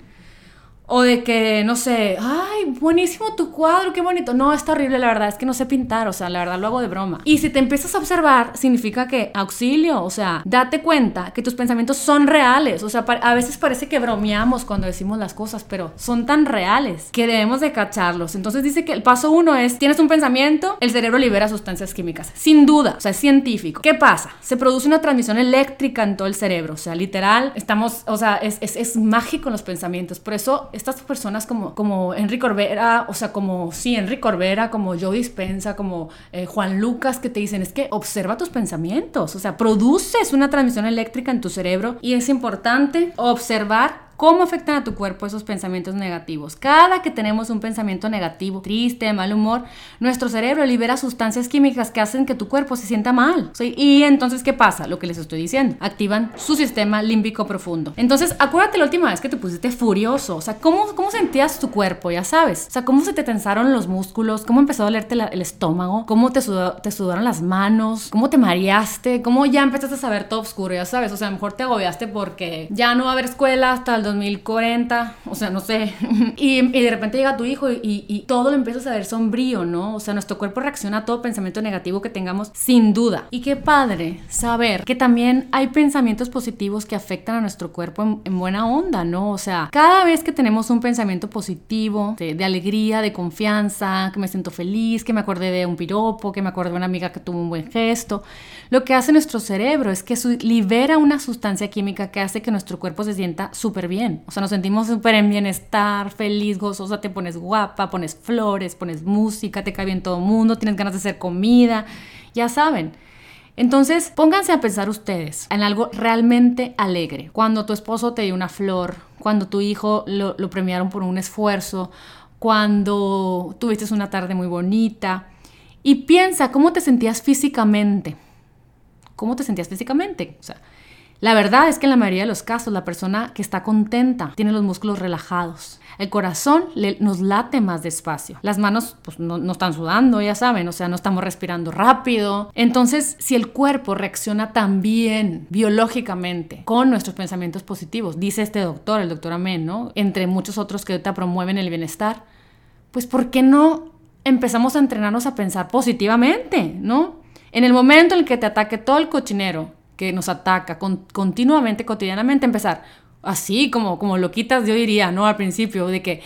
O de que, no sé, ay, buenísimo tu cuadro, qué bonito. No, está horrible, la verdad, es que no sé pintar, o sea, la verdad lo hago de broma. Y si te empiezas a observar, significa que auxilio, o sea, date cuenta que tus pensamientos son reales. O sea, a veces parece que bromeamos cuando decimos las cosas, pero son tan reales que debemos de cacharlos. Entonces dice que el paso uno es, tienes un pensamiento, el cerebro libera sustancias químicas. Sin duda, o sea, es científico. ¿Qué pasa? Se produce una transmisión eléctrica en todo el cerebro, o sea, literal, estamos, o sea, es, es, es mágico los pensamientos. Por eso estas personas como, como Enrique Corbera, o sea, como, sí, Enrique Corbera, como Joe Dispensa, como eh, Juan Lucas, que te dicen, es que observa tus pensamientos, o sea, produces una transmisión eléctrica en tu cerebro y es importante observar ¿Cómo afectan a tu cuerpo esos pensamientos negativos? Cada que tenemos un pensamiento negativo, triste, mal humor, nuestro cerebro libera sustancias químicas que hacen que tu cuerpo se sienta mal. Y entonces, ¿qué pasa? Lo que les estoy diciendo. Activan su sistema límbico profundo. Entonces, acuérdate la última vez que te pusiste furioso. O sea, ¿cómo, cómo sentías tu cuerpo? Ya sabes. O sea, ¿cómo se te tensaron los músculos? ¿Cómo empezó a dolerte el estómago? ¿Cómo te, te sudaron las manos? ¿Cómo te mareaste? ¿Cómo ya empezaste a saber todo oscuro? Ya sabes. O sea, mejor te agobiaste porque ya no va a haber escuela hasta el 2040, o sea, no sé, y, de repente llega tu hijo y, todo lo empiezas a ver sombrío, ¿no? O sea, nuestro cuerpo reacciona a todo pensamiento negativo que tengamos sin duda. Y qué padre saber que también hay pensamientos positivos que afectan a nuestro cuerpo en, buena onda, ¿no? O sea, cada vez que tenemos un pensamiento positivo, de, de alegría, de confianza, que me siento feliz, que me acordé de un piropo, que me acordé de una amiga que tuvo un buen gesto, lo que hace nuestro cerebro es que libera una sustancia química que hace que nuestro cuerpo se sienta súper bien. O sea, nos sentimos súper en bienestar, feliz, gozosa, te pones guapa, pones flores, pones música, te cae bien todo el mundo, tienes ganas de hacer comida, ya saben. Entonces, pónganse a pensar ustedes en algo realmente alegre. Cuando tu esposo te dio una flor, cuando tu hijo lo, premiaron por un esfuerzo, cuando tuviste una tarde muy bonita. Y piensa cómo te sentías físicamente cómo te sentías físicamente. O sea, la verdad es que en la mayoría de los casos la persona que está contenta tiene los músculos relajados. El corazón nos late más despacio. Las manos pues, no, no, están sudando, ya saben, o sea, no estamos respirando rápido. Entonces, si el cuerpo reacciona tan bien biológicamente con nuestros pensamientos positivos, dice este doctor, el doctor Amén, ¿no? Entre muchos otros que ahorita promueven el bienestar, pues ¿por qué no empezamos a entrenarnos a pensar positivamente, ¿no? En el momento en el que te ataque todo el cochinero que nos ataca continuamente, cotidianamente, empezar así como, como lo quitas, yo diría, ¿no? Al principio, de que,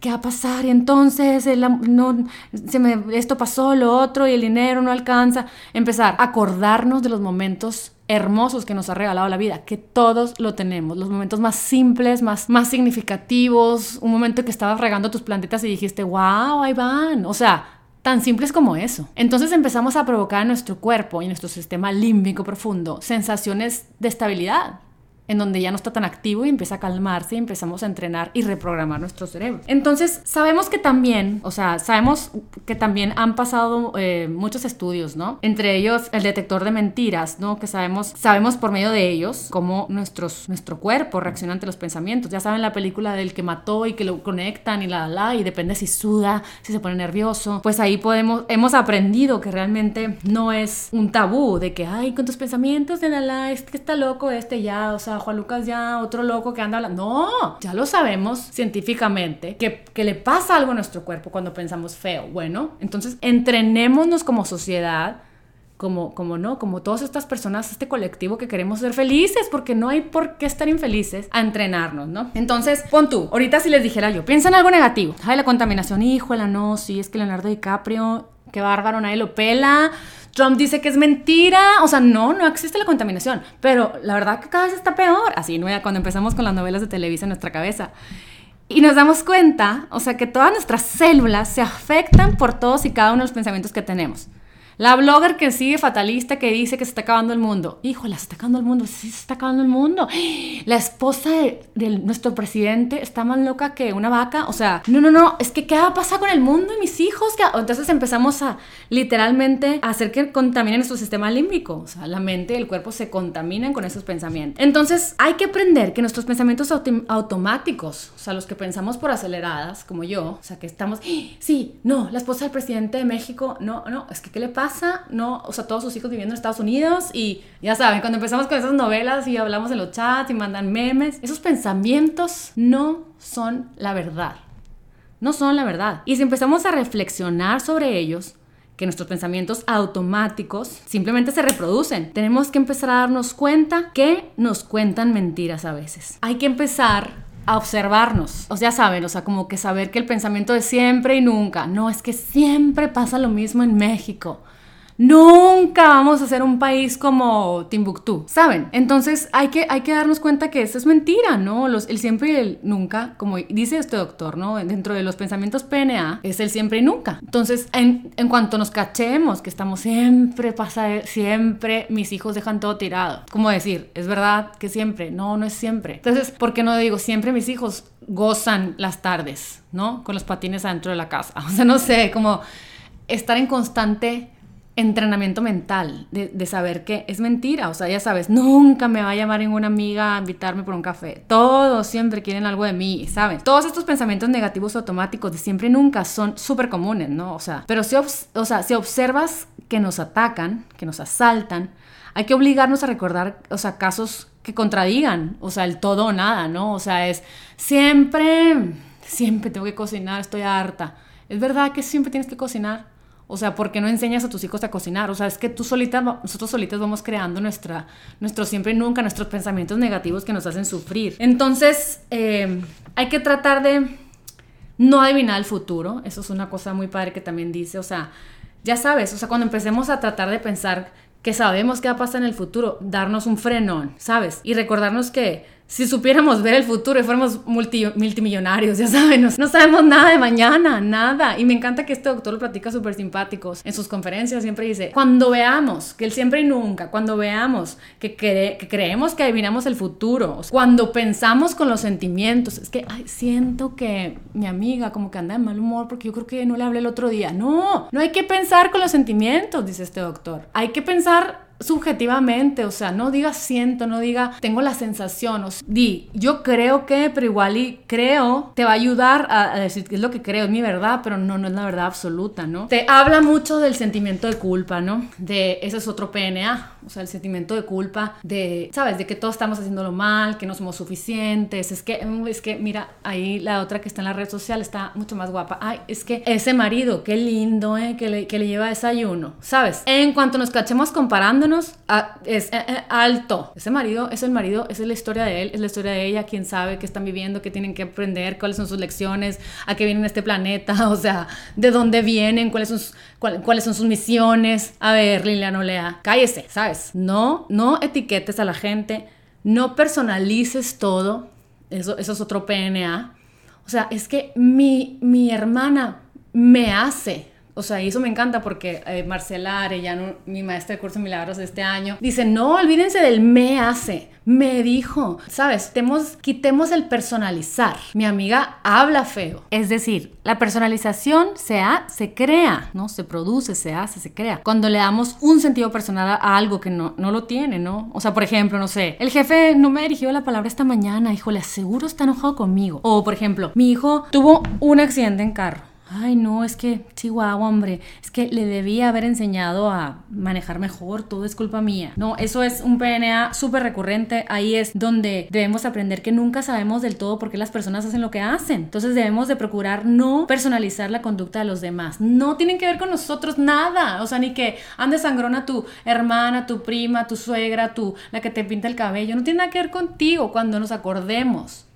¿qué va a pasar? Y entonces, no, se me, esto pasó, lo otro, y el dinero no alcanza. Empezar a acordarnos de los momentos hermosos que nos ha regalado la vida, que todos lo tenemos, los momentos más simples, más, más significativos, un momento que estabas regando tus plantitas y dijiste, wow, ahí van, o sea, Tan simples como eso. Entonces empezamos a provocar en nuestro cuerpo y nuestro sistema límbico profundo sensaciones de estabilidad, en donde ya no está tan activo y empieza a calmarse y empezamos a entrenar y reprogramar nuestro cerebro. Entonces, sabemos que también, o sea, sabemos que también han pasado eh, muchos estudios, ¿no? Entre ellos el detector de mentiras, ¿no? Que sabemos, sabemos por medio de ellos cómo nuestros, nuestro cuerpo reacciona ante los pensamientos. Ya saben la película del que mató y que lo conectan y la, la, y depende si suda, si se pone nervioso. Pues ahí podemos, hemos aprendido que realmente no es un tabú de que, ay, con tus pensamientos de la, es que está loco este ya, o sea, Juan Lucas ya otro loco que anda hablando. No, ya lo sabemos científicamente que, que le pasa algo a nuestro cuerpo cuando pensamos feo. Bueno, entonces entrenémonos como sociedad como, como no, como todas estas personas, este colectivo que queremos ser felices, porque no hay por qué estar infelices a entrenarnos, ¿no? Entonces, pon tú, ahorita si les dijera yo, piensa en algo negativo, ay, la contaminación, híjola, no, sí, es que Leonardo DiCaprio, qué bárbaro, nadie lo pela, Trump dice que es mentira, o sea, no, no existe la contaminación, pero la verdad que cada vez está peor, así, ¿no? Cuando empezamos con las novelas de Televisa en nuestra cabeza. Y nos damos cuenta, o sea, que todas nuestras células se afectan por todos y cada uno de los pensamientos que tenemos. La blogger que sigue fatalista que dice que se está acabando el mundo. Híjole, se está acabando el mundo. Sí, se está acabando el mundo. La esposa de, nuestro presidente está más loca que una vaca. O sea, no, no, no. Es que, ¿qué va a pasar con el mundo y mis hijos? Entonces empezamos a literalmente hacer que contaminen nuestro sistema límbico. O sea, la mente y el cuerpo se contaminan con esos pensamientos. Entonces, hay que aprender que nuestros pensamientos automáticos, o sea, los que pensamos por aceleradas, como yo, o sea, que estamos, sí, no, la esposa del presidente de México, no, no, es que, ¿qué le pasa? ¿No? O sea, todos sus hijos viviendo en Estados Unidos y ya saben, cuando empezamos con esas novelas y hablamos en los chats y mandan memes, esos pensamientos no son la verdad. No son la verdad. Y si empezamos a reflexionar sobre ellos, que nuestros pensamientos automáticos simplemente se reproducen. Tenemos que empezar a darnos cuenta que nos cuentan mentiras a veces. Hay que empezar a observarnos. O sea, saben, o sea, como que saber que el pensamiento es siempre y nunca. No, es que siempre pasa lo mismo en México. Nunca vamos a ser un país como Timbuktu, ¿saben? Entonces hay que, hay que darnos cuenta que eso es mentira, ¿no? Los, el siempre y el nunca, como dice este doctor, ¿no? Dentro de los pensamientos PNA es el siempre y nunca. Entonces, en, en cuanto nos cachemos que estamos siempre, pasa, siempre, mis hijos dejan todo tirado. Como decir, es verdad que siempre, no, no es siempre. Entonces, ¿por qué no digo siempre mis hijos gozan las tardes, ¿no? Con los patines adentro de la casa. O sea, no sé, como estar en constante entrenamiento mental, de, saber que es mentira, o sea, ya sabes, nunca me va a llamar ninguna amiga a invitarme por un café, todos siempre quieren algo de mí, ¿sabes? Todos estos pensamientos negativos automáticos de siempre y nunca son súper comunes, ¿no? O sea, pero si, o sea, si observas que nos atacan, que nos asaltan, hay que obligarnos a recordar, o sea, casos que contradigan, o sea, el todo o nada, ¿no? O sea, es siempre, siempre tengo que cocinar, estoy harta. Es verdad que siempre tienes que cocinar. O sea, ¿por qué no enseñas a tus hijos a cocinar? O sea, es que tú solita, nosotros solitas vamos creando nuestra, nuestro siempre y nunca, nuestros pensamientos negativos que nos hacen sufrir. Entonces, eh, hay que tratar de no adivinar el futuro. Eso es una cosa muy padre que también dice. O sea, ya sabes, o sea, cuando empecemos a tratar de pensar que sabemos qué va a pasar en el futuro, darnos un frenón, ¿sabes? Y recordarnos que si supiéramos ver el futuro y fuéramos multimillonarios, ya saben, no, sabemos nada de mañana, nada. Y me encanta que este doctor lo platica súper simpáticos. En sus conferencias siempre dice, cuando veamos, que él siempre y nunca, cuando veamos que, que creemos que adivinamos el futuro, cuando pensamos con los sentimientos, es que ay, siento que mi amiga como que anda de mal humor porque yo creo que no le hablé el otro día. No, no hay que pensar con los sentimientos, dice este doctor. Hay que pensar subjetivamente, o sea, no diga siento, no diga tengo la sensación, o di yo creo que, pero igual y creo, te va a ayudar a, decir que es lo que creo, es mi verdad, pero no, no es la verdad absoluta, ¿no? Te habla mucho del sentimiento de culpa, ¿no? De ese es otro PNA, o sea, el sentimiento de culpa, de, ¿sabes? De que todos estamos haciéndolo mal, que no somos suficientes, es que, mm, es que, mira, ahí la otra que está en la red social está mucho más guapa, ay, es que ese marido, qué lindo, ¿eh? Que le, que le lleva desayuno, ¿sabes? En cuanto nos cachemos comparándonos, es eh, eh, alto. Ese marido es el marido, esa es la historia de él, es la historia de ella, quién sabe qué están viviendo, qué tienen que aprender, cuáles son sus lecciones, a qué vienen este planeta, o sea, de dónde vienen, cuáles son, cuáles son sus misiones. A ver, Liliana Olea, cállese, ¿sabes? No, no etiquetes a la gente, no personalices todo, eso, eso es otro PNA. O sea, es que mi, mi hermana me hace o sea, y eso me encanta porque eh, Marcela Arellano, mi maestra de curso de milagros de este año, dice, no, olvídense del me hace, me dijo, ¿sabes? Temos, quitemos el personalizar. Mi amiga habla feo. Es decir, la personalización se, se crea, ¿no? Se produce, se hace, se crea. Cuando le damos un sentido personal a algo que no, no lo tiene, ¿no? O sea, por ejemplo, no sé, el jefe no me dirigió la palabra esta mañana, hijo, le aseguro está enojado conmigo. O, por ejemplo, mi hijo tuvo un accidente en carro ay no, es que Chihuahua, hombre, es que le debía haber enseñado a manejar mejor, todo es culpa mía. No, eso es un PNA súper recurrente, ahí es donde debemos aprender que nunca sabemos del todo por qué las personas hacen lo que hacen. Entonces debemos de procurar no personalizar la conducta de los demás. No tienen que ver con nosotros nada, o sea, ni que ande sangrona tu hermana, tu prima, tu suegra, tu la que te pinta el cabello, no tiene nada que ver contigo cuando nos acordemos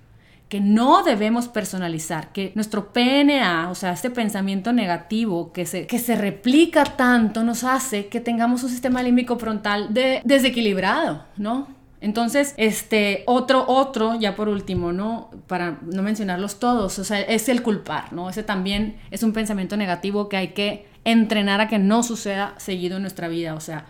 que no debemos personalizar, que nuestro PNA, o sea, este pensamiento negativo que se, que se replica tanto, nos hace que tengamos un sistema límbico frontal de, desequilibrado, ¿no? Entonces, este otro, otro, ya por último, ¿no? Para no mencionarlos todos, o sea, es el culpar, ¿no? Ese también es un pensamiento negativo que hay que entrenar a que no suceda seguido en nuestra vida, o sea,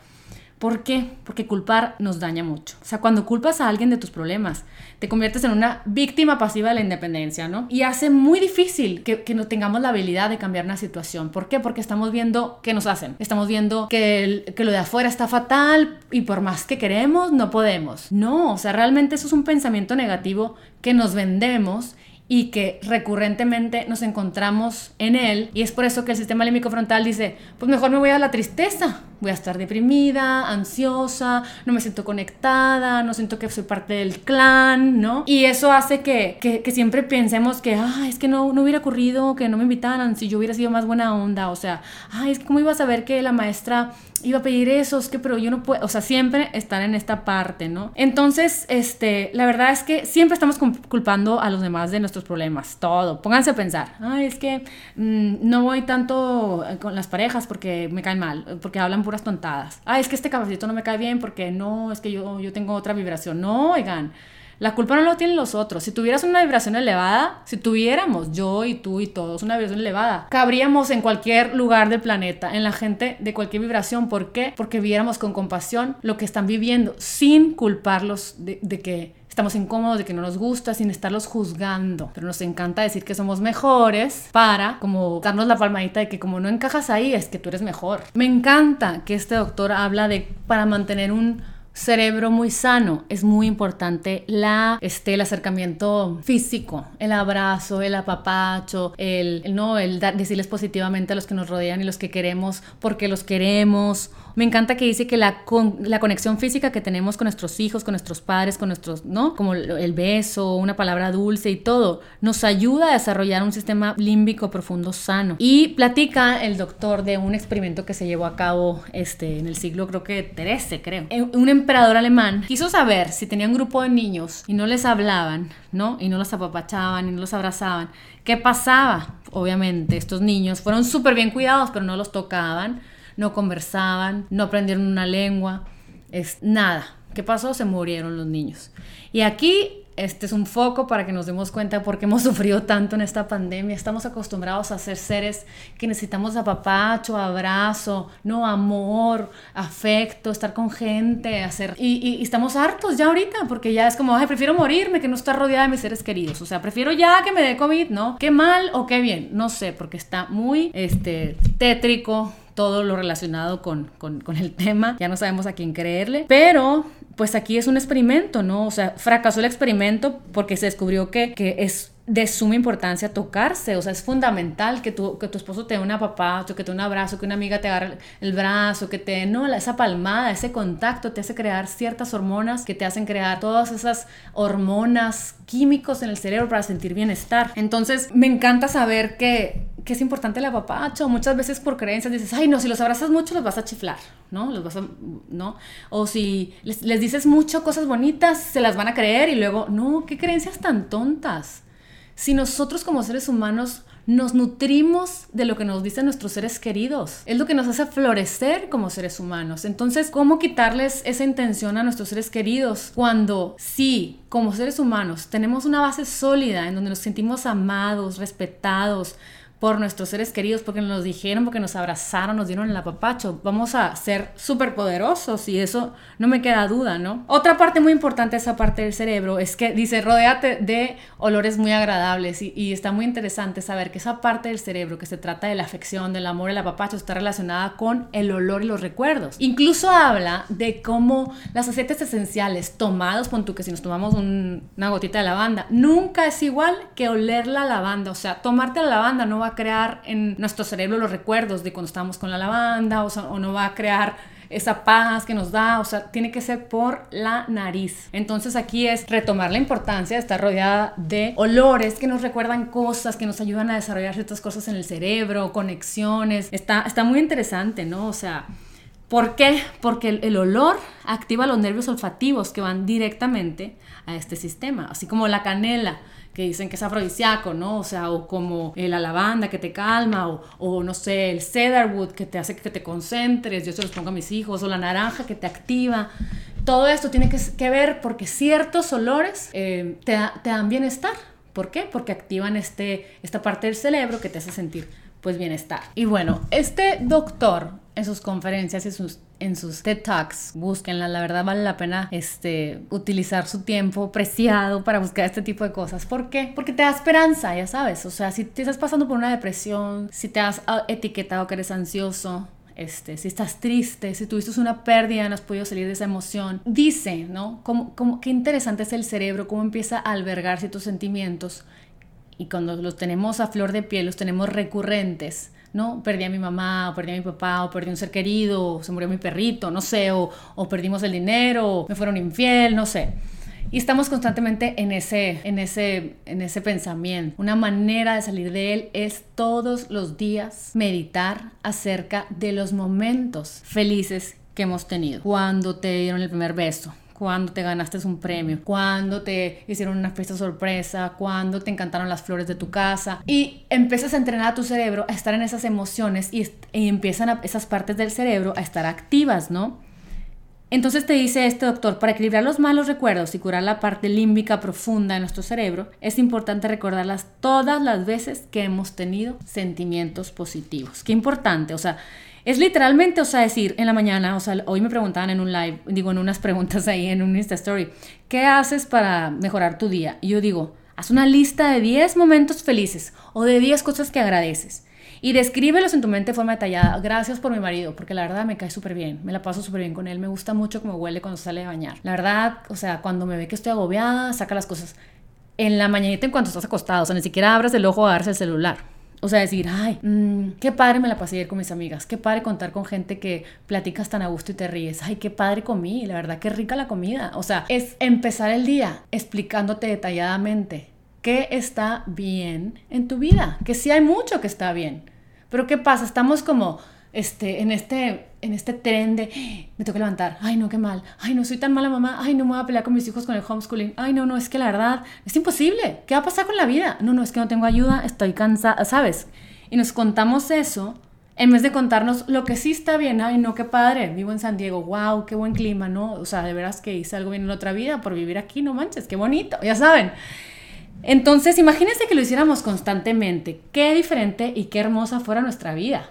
¿Por qué? Porque culpar nos daña mucho. O sea, cuando culpas a alguien de tus problemas, te conviertes en una víctima pasiva de la independencia, ¿no? Y hace muy difícil que, no tengamos la habilidad de cambiar una situación. ¿Por qué? Porque estamos viendo qué nos hacen. Estamos viendo que, que lo de afuera está fatal y por más que queremos, no podemos. No, o sea, realmente eso es un pensamiento negativo que nos vendemos y que recurrentemente nos encontramos en él y es por eso que el sistema límbico frontal dice, pues mejor me voy a la tristeza, voy a estar deprimida, ansiosa, no me siento conectada, no siento que soy parte del clan, ¿no? Y eso hace que, que, siempre pensemos que, ay, es que no, no hubiera ocurrido que no me invitaran si yo hubiera sido más buena onda, o sea, ay, es que cómo iba a saber que la maestra iba a pedir eso, es que pero yo no puedo, o sea, siempre estar en esta parte, ¿no? Entonces, este, la verdad es que siempre estamos culpando a los demás de nuestros problemas, todo. Pónganse a pensar, ay, es que mm, no voy tanto eh, con las parejas porque me caen mal, porque hablan puras tontadas. Ay, es que este caballito no me cae bien porque no, es que yo, yo tengo otra vibración. No, oigan, la culpa no lo tienen los otros. Si tuvieras una vibración elevada, si tuviéramos yo y tú y todos una vibración elevada, cabríamos en cualquier lugar del planeta, en la gente de cualquier vibración. ¿Por qué? Porque viéramos con compasión lo que están viviendo sin culparlos de, que estamos incómodos, de que no nos gusta, sin estarlos juzgando. Pero nos encanta decir que somos mejores para como darnos la palmadita de que como no encajas ahí es que tú eres mejor. Me encanta que este doctor habla de para mantener un cerebro muy sano, es muy importante la, este, el acercamiento físico, el abrazo, el apapacho, el, no, el decirles positivamente a los que nos rodean y los que queremos, porque los queremos, Me encanta que dice que la, con, la conexión física que tenemos con nuestros hijos, con nuestros padres, con nuestros, ¿no? Como el beso, una palabra dulce y todo, nos ayuda a desarrollar un sistema límbico profundo sano. Y platica el doctor de un experimento que se llevó a cabo este, en el siglo, creo que 13, creo. Un emperador alemán quiso saber si tenía un grupo de niños y no les hablaban, ¿no? Y no los apapachaban y no los abrazaban. ¿Qué pasaba? Obviamente, estos niños fueron súper bien cuidados, pero no los tocaban, no conversaban, no aprendieron una lengua, es nada. ¿Qué pasó? Se murieron los niños. Y aquí este es un foco para que nos demos cuenta por qué hemos sufrido tanto en esta pandemia. Estamos acostumbrados a ser seres que necesitamos apapacho, abrazo, no amor, afecto, estar con gente, hacer y, estamos hartos ya ahorita porque ya es como, ay, prefiero morirme que no estar rodeada de mis seres queridos. O sea, prefiero ya que me dé COVID, ¿no? Qué mal o qué bien, no sé, porque está muy este tétrico todo lo relacionado con, con, con, el tema, ya no sabemos a quién creerle, pero pues aquí es un experimento, ¿no? O sea, fracasó el experimento porque se descubrió que, que es de suma importancia tocarse, o sea, es fundamental que tu, que tu esposo te dé un apapacho, que te dé un abrazo, que una amiga te agarre el brazo, que te dé, no, esa palmada, ese contacto te hace crear ciertas hormonas que te hacen crear todas esas hormonas químicos en el cerebro para sentir bienestar. Entonces, me encanta saber que, que es importante el apapacho. Muchas veces por creencias dices, ay, no, si los abrazas mucho los vas a chiflar, ¿no? Los vas ¿no? O si les, les dices mucho cosas bonitas, se las van a creer y luego, no, qué creencias tan tontas si nosotros como seres humanos nos nutrimos de lo que nos dicen nuestros seres queridos. Es lo que nos hace florecer como seres humanos. Entonces, ¿cómo quitarles esa intención a nuestros seres queridos cuando sí, como seres humanos, tenemos una base sólida en donde nos sentimos amados, respetados, por nuestros seres queridos, porque nos dijeron, porque nos abrazaron, nos dieron el apapacho. Vamos a ser súper poderosos y eso no me queda duda, ¿no? Otra parte muy importante de esa parte del cerebro es que dice, rodéate de olores muy agradables y, está muy interesante saber que esa parte del cerebro que se trata de la afección, del amor, el apapacho, está relacionada con el olor y los recuerdos. Incluso habla de cómo las aceites esenciales tomados, con tú que si nos tomamos una gotita de lavanda, nunca es igual que oler la lavanda, o sea, tomarte la lavanda no va a crear en nuestro cerebro los recuerdos de cuando estábamos con la lavanda, o, no va a crear esa paz que nos da, o sea, tiene que ser por la nariz. Entonces aquí es retomar la importancia de estar rodeada de olores que nos recuerdan cosas, que nos ayudan a desarrollar ciertas cosas en el cerebro, conexiones. Está, está muy interesante, ¿no? O sea, ¿por qué? Porque el, el olor activa los nervios olfativos que van directamente a este sistema, así como la canela que dicen que es afrodisíaco, ¿no? O sea, o como la lavanda que te calma, o, o, no sé, el cedarwood que te hace que te concentres, yo se los pongo a mis hijos, o la naranja que te activa. Todo esto tiene que, ver porque ciertos olores eh, te, te dan bienestar. ¿Por qué? Porque activan este, esta parte del cerebro que te hace sentir pues bienestar. Y bueno, este doctor en sus conferencias y sus, en sus TED Talks, búsquenla, la verdad vale la pena este, utilizar su tiempo preciado para buscar este tipo de cosas. ¿Por qué? Porque te da esperanza, ya sabes, o sea, si te estás pasando por una depresión, si te has ah, etiquetado que eres ansioso, este, si estás triste, si tuviste una pérdida, no has podido salir de esa emoción. Dice, ¿no? Como, como, qué interesante es el cerebro, cómo empieza a albergar ciertos sentimientos y cuando los tenemos a flor de piel, los tenemos recurrentes, ¿no? Perdí a mi mamá, o perdí a mi papá, o perdí un ser querido, se murió mi perrito, no sé, o, perdimos el dinero, me fueron infiel, no sé. Y estamos constantemente en ese, en, ese, en ese pensamiento. Una manera de salir de él es todos los días meditar acerca de los momentos felices que hemos tenido. Cuando te dieron el primer beso, cuando te ganaste un premio, cuando te hicieron una fiesta sorpresa, cuando te encantaron las flores de tu casa y empiezas a entrenar a tu cerebro a estar en esas emociones y, empiezan esas partes del cerebro a estar activas, ¿no? Entonces te dice este doctor, para equilibrar los malos recuerdos y curar la parte límbica profunda de nuestro cerebro, es importante recordarlas todas las veces que hemos tenido sentimientos positivos. Qué importante, o sea, es literalmente, o sea, decir en la mañana, o sea, hoy me preguntaban en un live, digo, en unas preguntas ahí en un Insta Story, ¿qué haces para mejorar tu día? Y yo digo, haz una lista de 10 momentos felices o de 10 cosas que agradeces. Y descríbelos en tu mente de forma detallada. Gracias por mi marido, porque la verdad me cae súper bien. Me la paso súper bien con él. Me gusta mucho cómo huele cuando sale a bañar. La verdad, o sea, cuando me ve que estoy agobiada, saca las cosas en la mañanita en cuanto estás acostado. O sea, ni siquiera abras el ojo a darse el celular O sea, decir, ay, mmm, qué padre me la pasé ayer con mis amigas, qué padre contar con gente que platicas tan a gusto y te ríes, ay, qué padre comí, la verdad, qué rica la comida. O sea, es empezar el día explicándote detalladamente qué está bien en tu vida, que sí hay mucho que está bien. Pero ¿qué pasa? Estamos como este, en, este, en este tren de me tengo que levantar, ay no, qué mal, ay no, soy tan mala mamá, ay no me voy a pelear con mis hijos con el homeschooling, ay no, no, es que la verdad es imposible, ¿qué va a pasar con la vida? No, no, es que no tengo ayuda, estoy cansada, ¿sabes? Y nos contamos eso en vez de contarnos lo que sí está bien, ay no, qué padre, vivo en San Diego, wow, qué buen clima, ¿no? O sea, de veras que hice algo bien en otra vida por vivir aquí, no manches, qué bonito, ya saben. Entonces, imagínense que lo hiciéramos constantemente, qué diferente y qué hermosa fuera nuestra vida.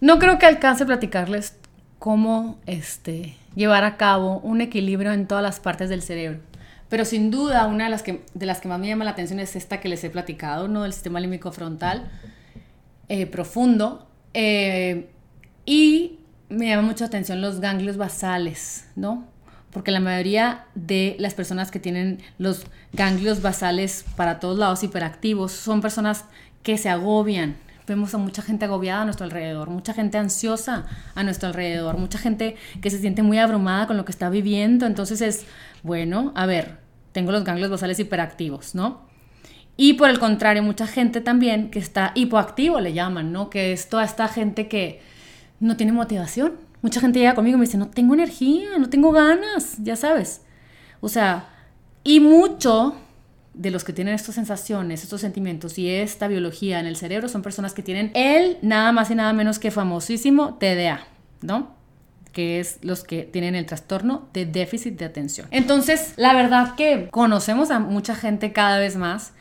No creo que alcance a platicarles cómo este, llevar a cabo un equilibrio en todas las partes del cerebro. Pero sin duda, una de las que, de las que más me llama la atención es esta que les he platicado, ¿no? Del sistema límbico frontal eh, profundo. Eh, y me llama mucho atención los ganglios basales, ¿no? Porque la mayoría de las personas que tienen los ganglios basales para todos lados hiperactivos son personas que se agobian, Vemos a mucha gente agobiada a nuestro alrededor, mucha gente ansiosa a nuestro alrededor, mucha gente que se siente muy abrumada con lo que está viviendo. Entonces es, bueno, a ver, tengo los ganglios basales hiperactivos, ¿no? Y por el contrario, mucha gente también que está hipoactivo, le llaman, ¿no? Que es toda esta gente que no tiene motivación. Mucha gente llega conmigo y me dice, no tengo energía, no tengo ganas, ya sabes. O sea, y mucho de los que tienen estas sensaciones, estos sentimientos y esta biología en el cerebro son personas que tienen el nada más y nada menos que famosísimo TDA, ¿no? que es los que tienen el trastorno de déficit de atención. Entonces, la verdad que conocemos a mucha gente cada vez más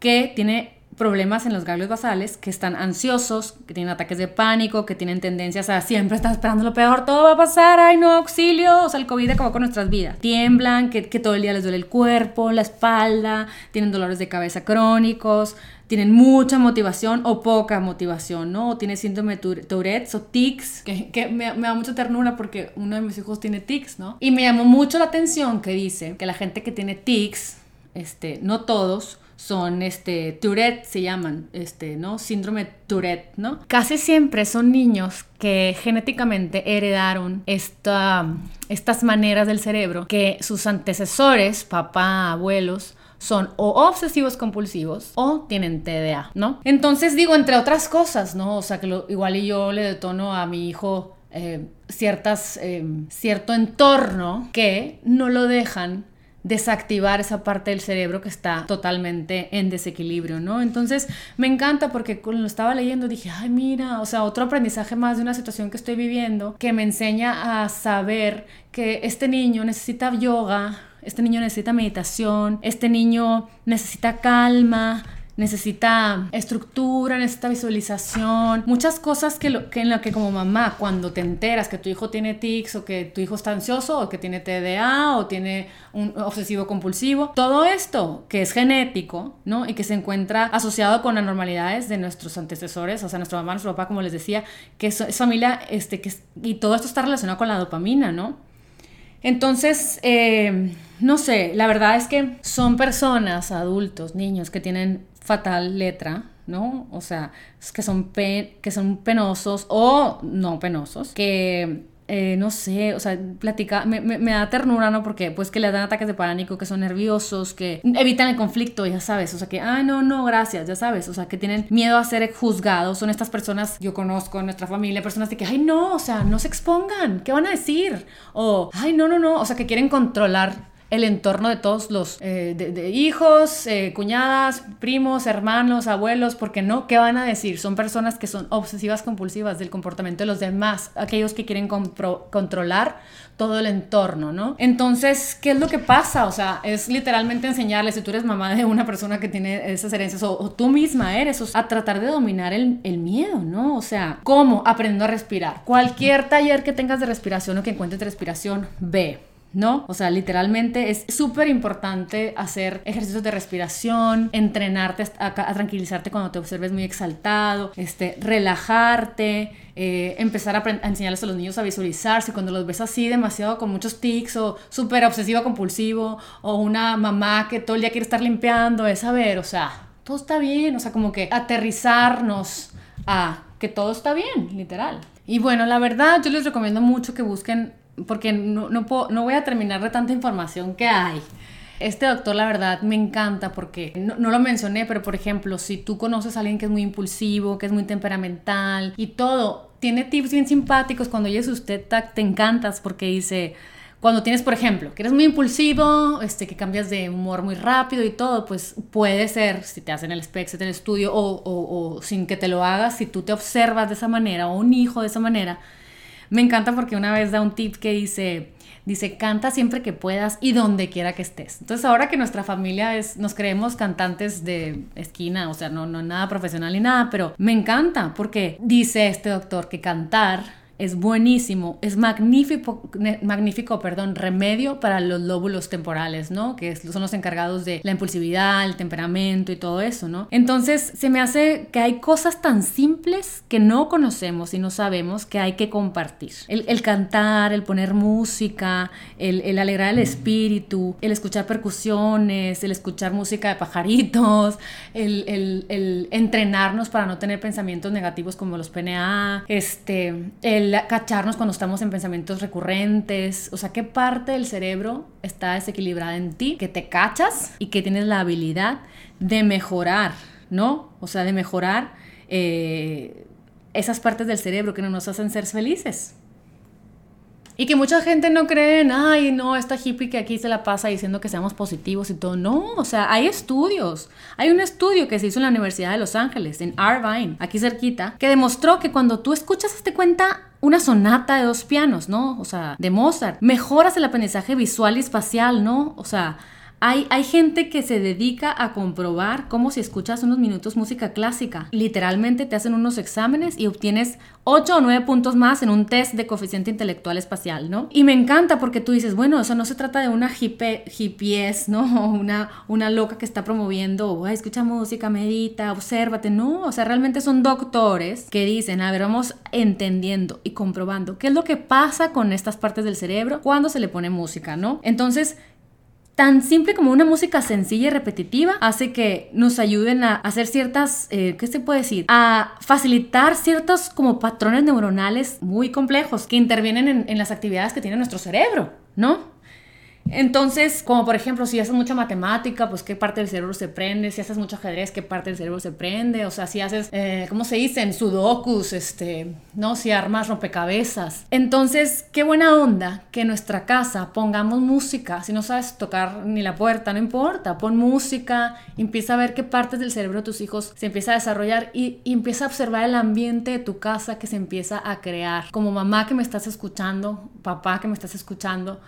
que tiene problemas en los ganglios basales, que están ansiosos, que tienen ataques de pánico, que tienen tendencias a siempre estar esperando lo peor, todo va a pasar, ay no, auxilio, o sea, el COVID acabó con nuestras vidas. Tiemblan, que, que todo el día les duele el cuerpo, la espalda, tienen dolores de cabeza crónicos, tienen mucha motivación o poca motivación, ¿no? O tiene síndrome de Tourette's o tics, que, que me, me, da mucha ternura porque uno de mis hijos tiene tics, ¿no? Y me llamó mucho la atención que dice que la gente que tiene tics, este, no todos, son este Tourette se llaman, este, ¿no? Síndrome Tourette, ¿no? Casi siempre son niños que genéticamente heredaron esta, estas maneras del cerebro que sus antecesores, papá, abuelos, son o obsesivos compulsivos o tienen TDA, ¿no? Entonces digo, entre otras cosas, ¿no? O sea, que lo, igual yo le detono a mi hijo eh, ciertas, eh, cierto entorno que no lo dejan desactivar esa parte del cerebro que está totalmente en desequilibrio, ¿no? Entonces me encanta porque cuando lo estaba leyendo dije, ay, mira, o sea, otro aprendizaje más de una situación que estoy viviendo que me enseña a saber que este niño necesita yoga, este niño necesita meditación, este niño necesita calma, necesita estructura, necesita visualización, muchas cosas que, en lo que como mamá, cuando te enteras que tu hijo tiene tics o que tu hijo está ansioso o que tiene TDA o tiene un obsesivo compulsivo, todo esto que es genético, ¿no? Y que se encuentra asociado con anormalidades de nuestros antecesores, o sea, nuestra mamá, nuestro papá, como les decía, que es, familia, este, que y todo esto está relacionado con la dopamina, ¿no? Entonces, eh, no sé, la verdad es que son personas, adultos, niños que tienen fatal letra, ¿no? O sea, que son, que son penosos o no penosos, que eh, no sé, o sea, platica, me, me, da ternura, ¿no? Porque pues que le dan ataques de pánico, que son nerviosos, que evitan el conflicto, ya sabes, o sea, que, ay, no, no, gracias, ya sabes, o sea, que tienen miedo a ser juzgados, son estas personas, yo conozco en nuestra familia, personas de que, ay, no, o sea, no se expongan, ¿qué van a decir? O, ay, no, no, no, o sea, que quieren controlar el entorno de todos los eh, de, hijos, eh, cuñadas, primos, hermanos, abuelos, porque no, ¿qué van a decir? Son personas que son obsesivas compulsivas del comportamiento de los demás, aquellos que quieren controlar todo el entorno, ¿no? Entonces, ¿qué es lo que pasa? O sea, es literalmente enseñarles, si tú eres mamá de una persona que tiene esas herencias, o, tú misma eres, a tratar de dominar el, miedo, ¿no? O sea, ¿cómo? Aprendiendo a respirar. Cualquier taller que tengas de respiración o que encuentres de respiración, ve ¿no? O sea, literalmente es súper importante hacer ejercicios de respiración, entrenarte a, tranquilizarte cuando te observes muy exaltado, este, relajarte, eh, empezar a, enseñarles a los niños a visualizarse cuando los ves así demasiado con muchos tics o súper obsesivo compulsivo o una mamá que todo el día quiere estar limpiando, es saber, o sea, todo está bien, o sea, como que aterrizarnos a que todo está bien, literal. Y bueno, la verdad yo les recomiendo mucho que busquen, porque no, no, no voy a terminar de tanta información que hay. Este doctor, la verdad, me encanta porque no, no, lo mencioné, pero por ejemplo, si tú conoces a alguien que es muy impulsivo, que es muy temperamental y todo, tiene tips bien simpáticos. Cuando oyes usted, te encantas porque dice, cuando tienes, por ejemplo, que eres muy impulsivo, este, que cambias de humor muy rápido y todo, pues puede ser, si te hacen el specs en el estudio o, o, o, sin que te lo hagas, si tú te observas de esa manera o un hijo de esa manera. Me encanta porque una vez da un tip que dice, dice, canta siempre que puedas y donde quiera que estés. Entonces ahora que nuestra familia es, nos creemos cantantes de esquina, o sea, no, no nada profesional ni nada, pero me encanta porque dice este doctor que cantar es buenísimo, es magnífico, magnífico, perdón, remedio para los lóbulos temporales, ¿no? Que son los encargados de la impulsividad, el temperamento y todo eso, ¿no? Entonces, se me hace que hay cosas tan simples que no conocemos y no sabemos que hay que compartir. El, cantar, el poner música, el, el, alegrar el espíritu, el escuchar percusiones, el escuchar música de pajaritos, el, el entrenarnos para no tener pensamientos negativos como los PNA, este, el cacharnos cuando estamos en pensamientos recurrentes, o sea, qué parte del cerebro está desequilibrada en ti, que te cachas y que tienes la habilidad de mejorar, ¿no? O sea, de mejorar eh, esas partes del cerebro que no nos hacen ser felices. Y que mucha gente no cree en, ay, no, esta hippie que aquí se la pasa diciendo que seamos positivos y todo. No, o sea, hay estudios. Hay un estudio que se hizo en la Universidad de Los Ángeles, en Irvine, aquí cerquita, que demostró que cuando tú escuchas este cuenta una sonata de dos pianos, ¿no? O sea, de Mozart, mejoras el aprendizaje visual y espacial, ¿no? O sea, hay, gente que se dedica a comprobar cómo si escuchas unos minutos música clásica. Literalmente te hacen unos exámenes y obtienes 8 o 9 puntos más en un test de coeficiente intelectual espacial, ¿no? Y me encanta porque tú dices, bueno, eso no se trata de una hippie, hippies, ¿no? Una, una loca que está promoviendo, escucha música, medita, obsérvate, no, o sea, realmente son doctores que dicen, a ver, vamos entendiendo y comprobando qué es lo que pasa con estas partes del cerebro cuando se le pone música, ¿no? Entonces, tan simple como una música sencilla y repetitiva hace que nos ayuden a hacer ciertas, eh, ¿qué se puede decir? A facilitar ciertos como patrones neuronales muy complejos que intervienen en, en las actividades que tiene nuestro cerebro, ¿no? Entonces, como por ejemplo, si haces mucha matemática, pues qué parte del cerebro se prende, si haces mucho ajedrez, qué parte del cerebro se prende, o sea, si haces, eh, ¿cómo se dice? En sudokus, este, ¿no? Si armas rompecabezas. Entonces, qué buena onda que en nuestra casa pongamos música, si no sabes tocar ni la puerta, no importa, pon música, empieza a ver qué partes del cerebro de tus hijos se empieza a desarrollar y, y empieza a observar el ambiente de tu casa que se empieza a crear. Como mamá que me estás escuchando, papá que me estás escuchando,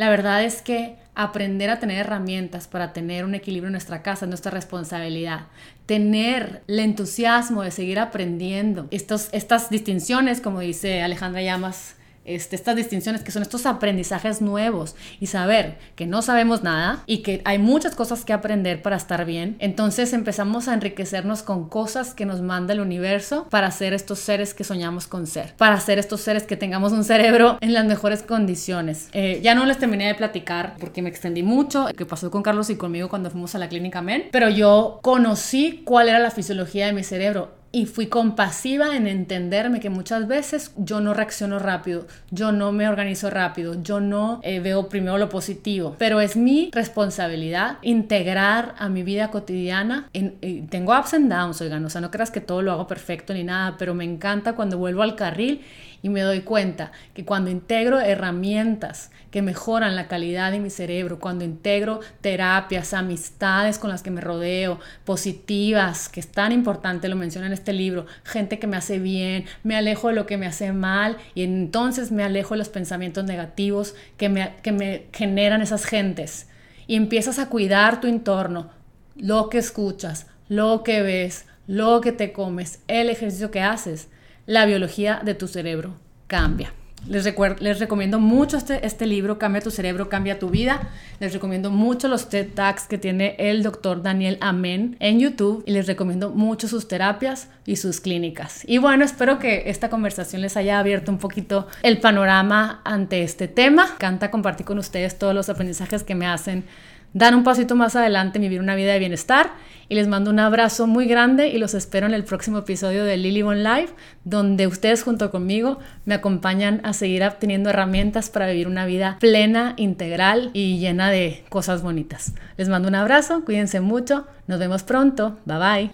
la verdad es que aprender a tener herramientas para tener un equilibrio en nuestra casa es nuestra responsabilidad. Tener el entusiasmo de seguir aprendiendo. Estos, estas distinciones, como dice Alejandra Llamas, este, estas distinciones que son estos aprendizajes nuevos y saber que no sabemos nada y que hay muchas cosas que aprender para estar bien, entonces empezamos a enriquecernos con cosas que nos manda el universo para ser estos seres que soñamos con ser, para ser estos seres que tengamos un cerebro en las mejores condiciones. Eh, ya no les terminé de platicar porque me extendí mucho, que pasó con Carlos y conmigo cuando fuimos a la clínica Men, pero yo conocí cuál era la fisiología de mi cerebro y fui compasiva en entenderme que muchas veces yo no reacciono rápido, yo no me organizo rápido, yo no eh, veo primero lo positivo, pero es mi responsabilidad integrar a mi vida cotidiana. En, tengo ups and downs, oigan, o sea, no creas que todo lo hago perfecto ni nada, pero me encanta cuando vuelvo al carril y me doy cuenta que cuando integro herramientas que mejoran la calidad de mi cerebro, cuando integro terapias, amistades con las que me rodeo, positivas, que es tan importante, lo menciona en este libro, gente que me hace bien, me alejo de lo que me hace mal y entonces me alejo de los pensamientos negativos que me, que me generan esas gentes. Y empiezas a cuidar tu entorno, lo que escuchas, lo que ves, lo que te comes, el ejercicio que haces la biología de tu cerebro cambia. Les, les recomiendo mucho este, este libro, Cambia tu cerebro, cambia tu vida. Les recomiendo mucho los TED Talks que tiene el doctor Daniel Amen en YouTube y les recomiendo mucho sus terapias y sus clínicas. Y bueno, espero que esta conversación les haya abierto un poquito el panorama ante este tema. Canta compartir con ustedes todos los aprendizajes que me hacen dan un pasito más adelante en vivir una vida de bienestar. Y les mando un abrazo muy grande y los espero en el próximo episodio de Lily One Life, donde ustedes junto conmigo me acompañan a seguir obteniendo herramientas para vivir una vida plena, integral y llena de cosas bonitas. Les mando un abrazo, cuídense mucho, nos vemos pronto, bye bye.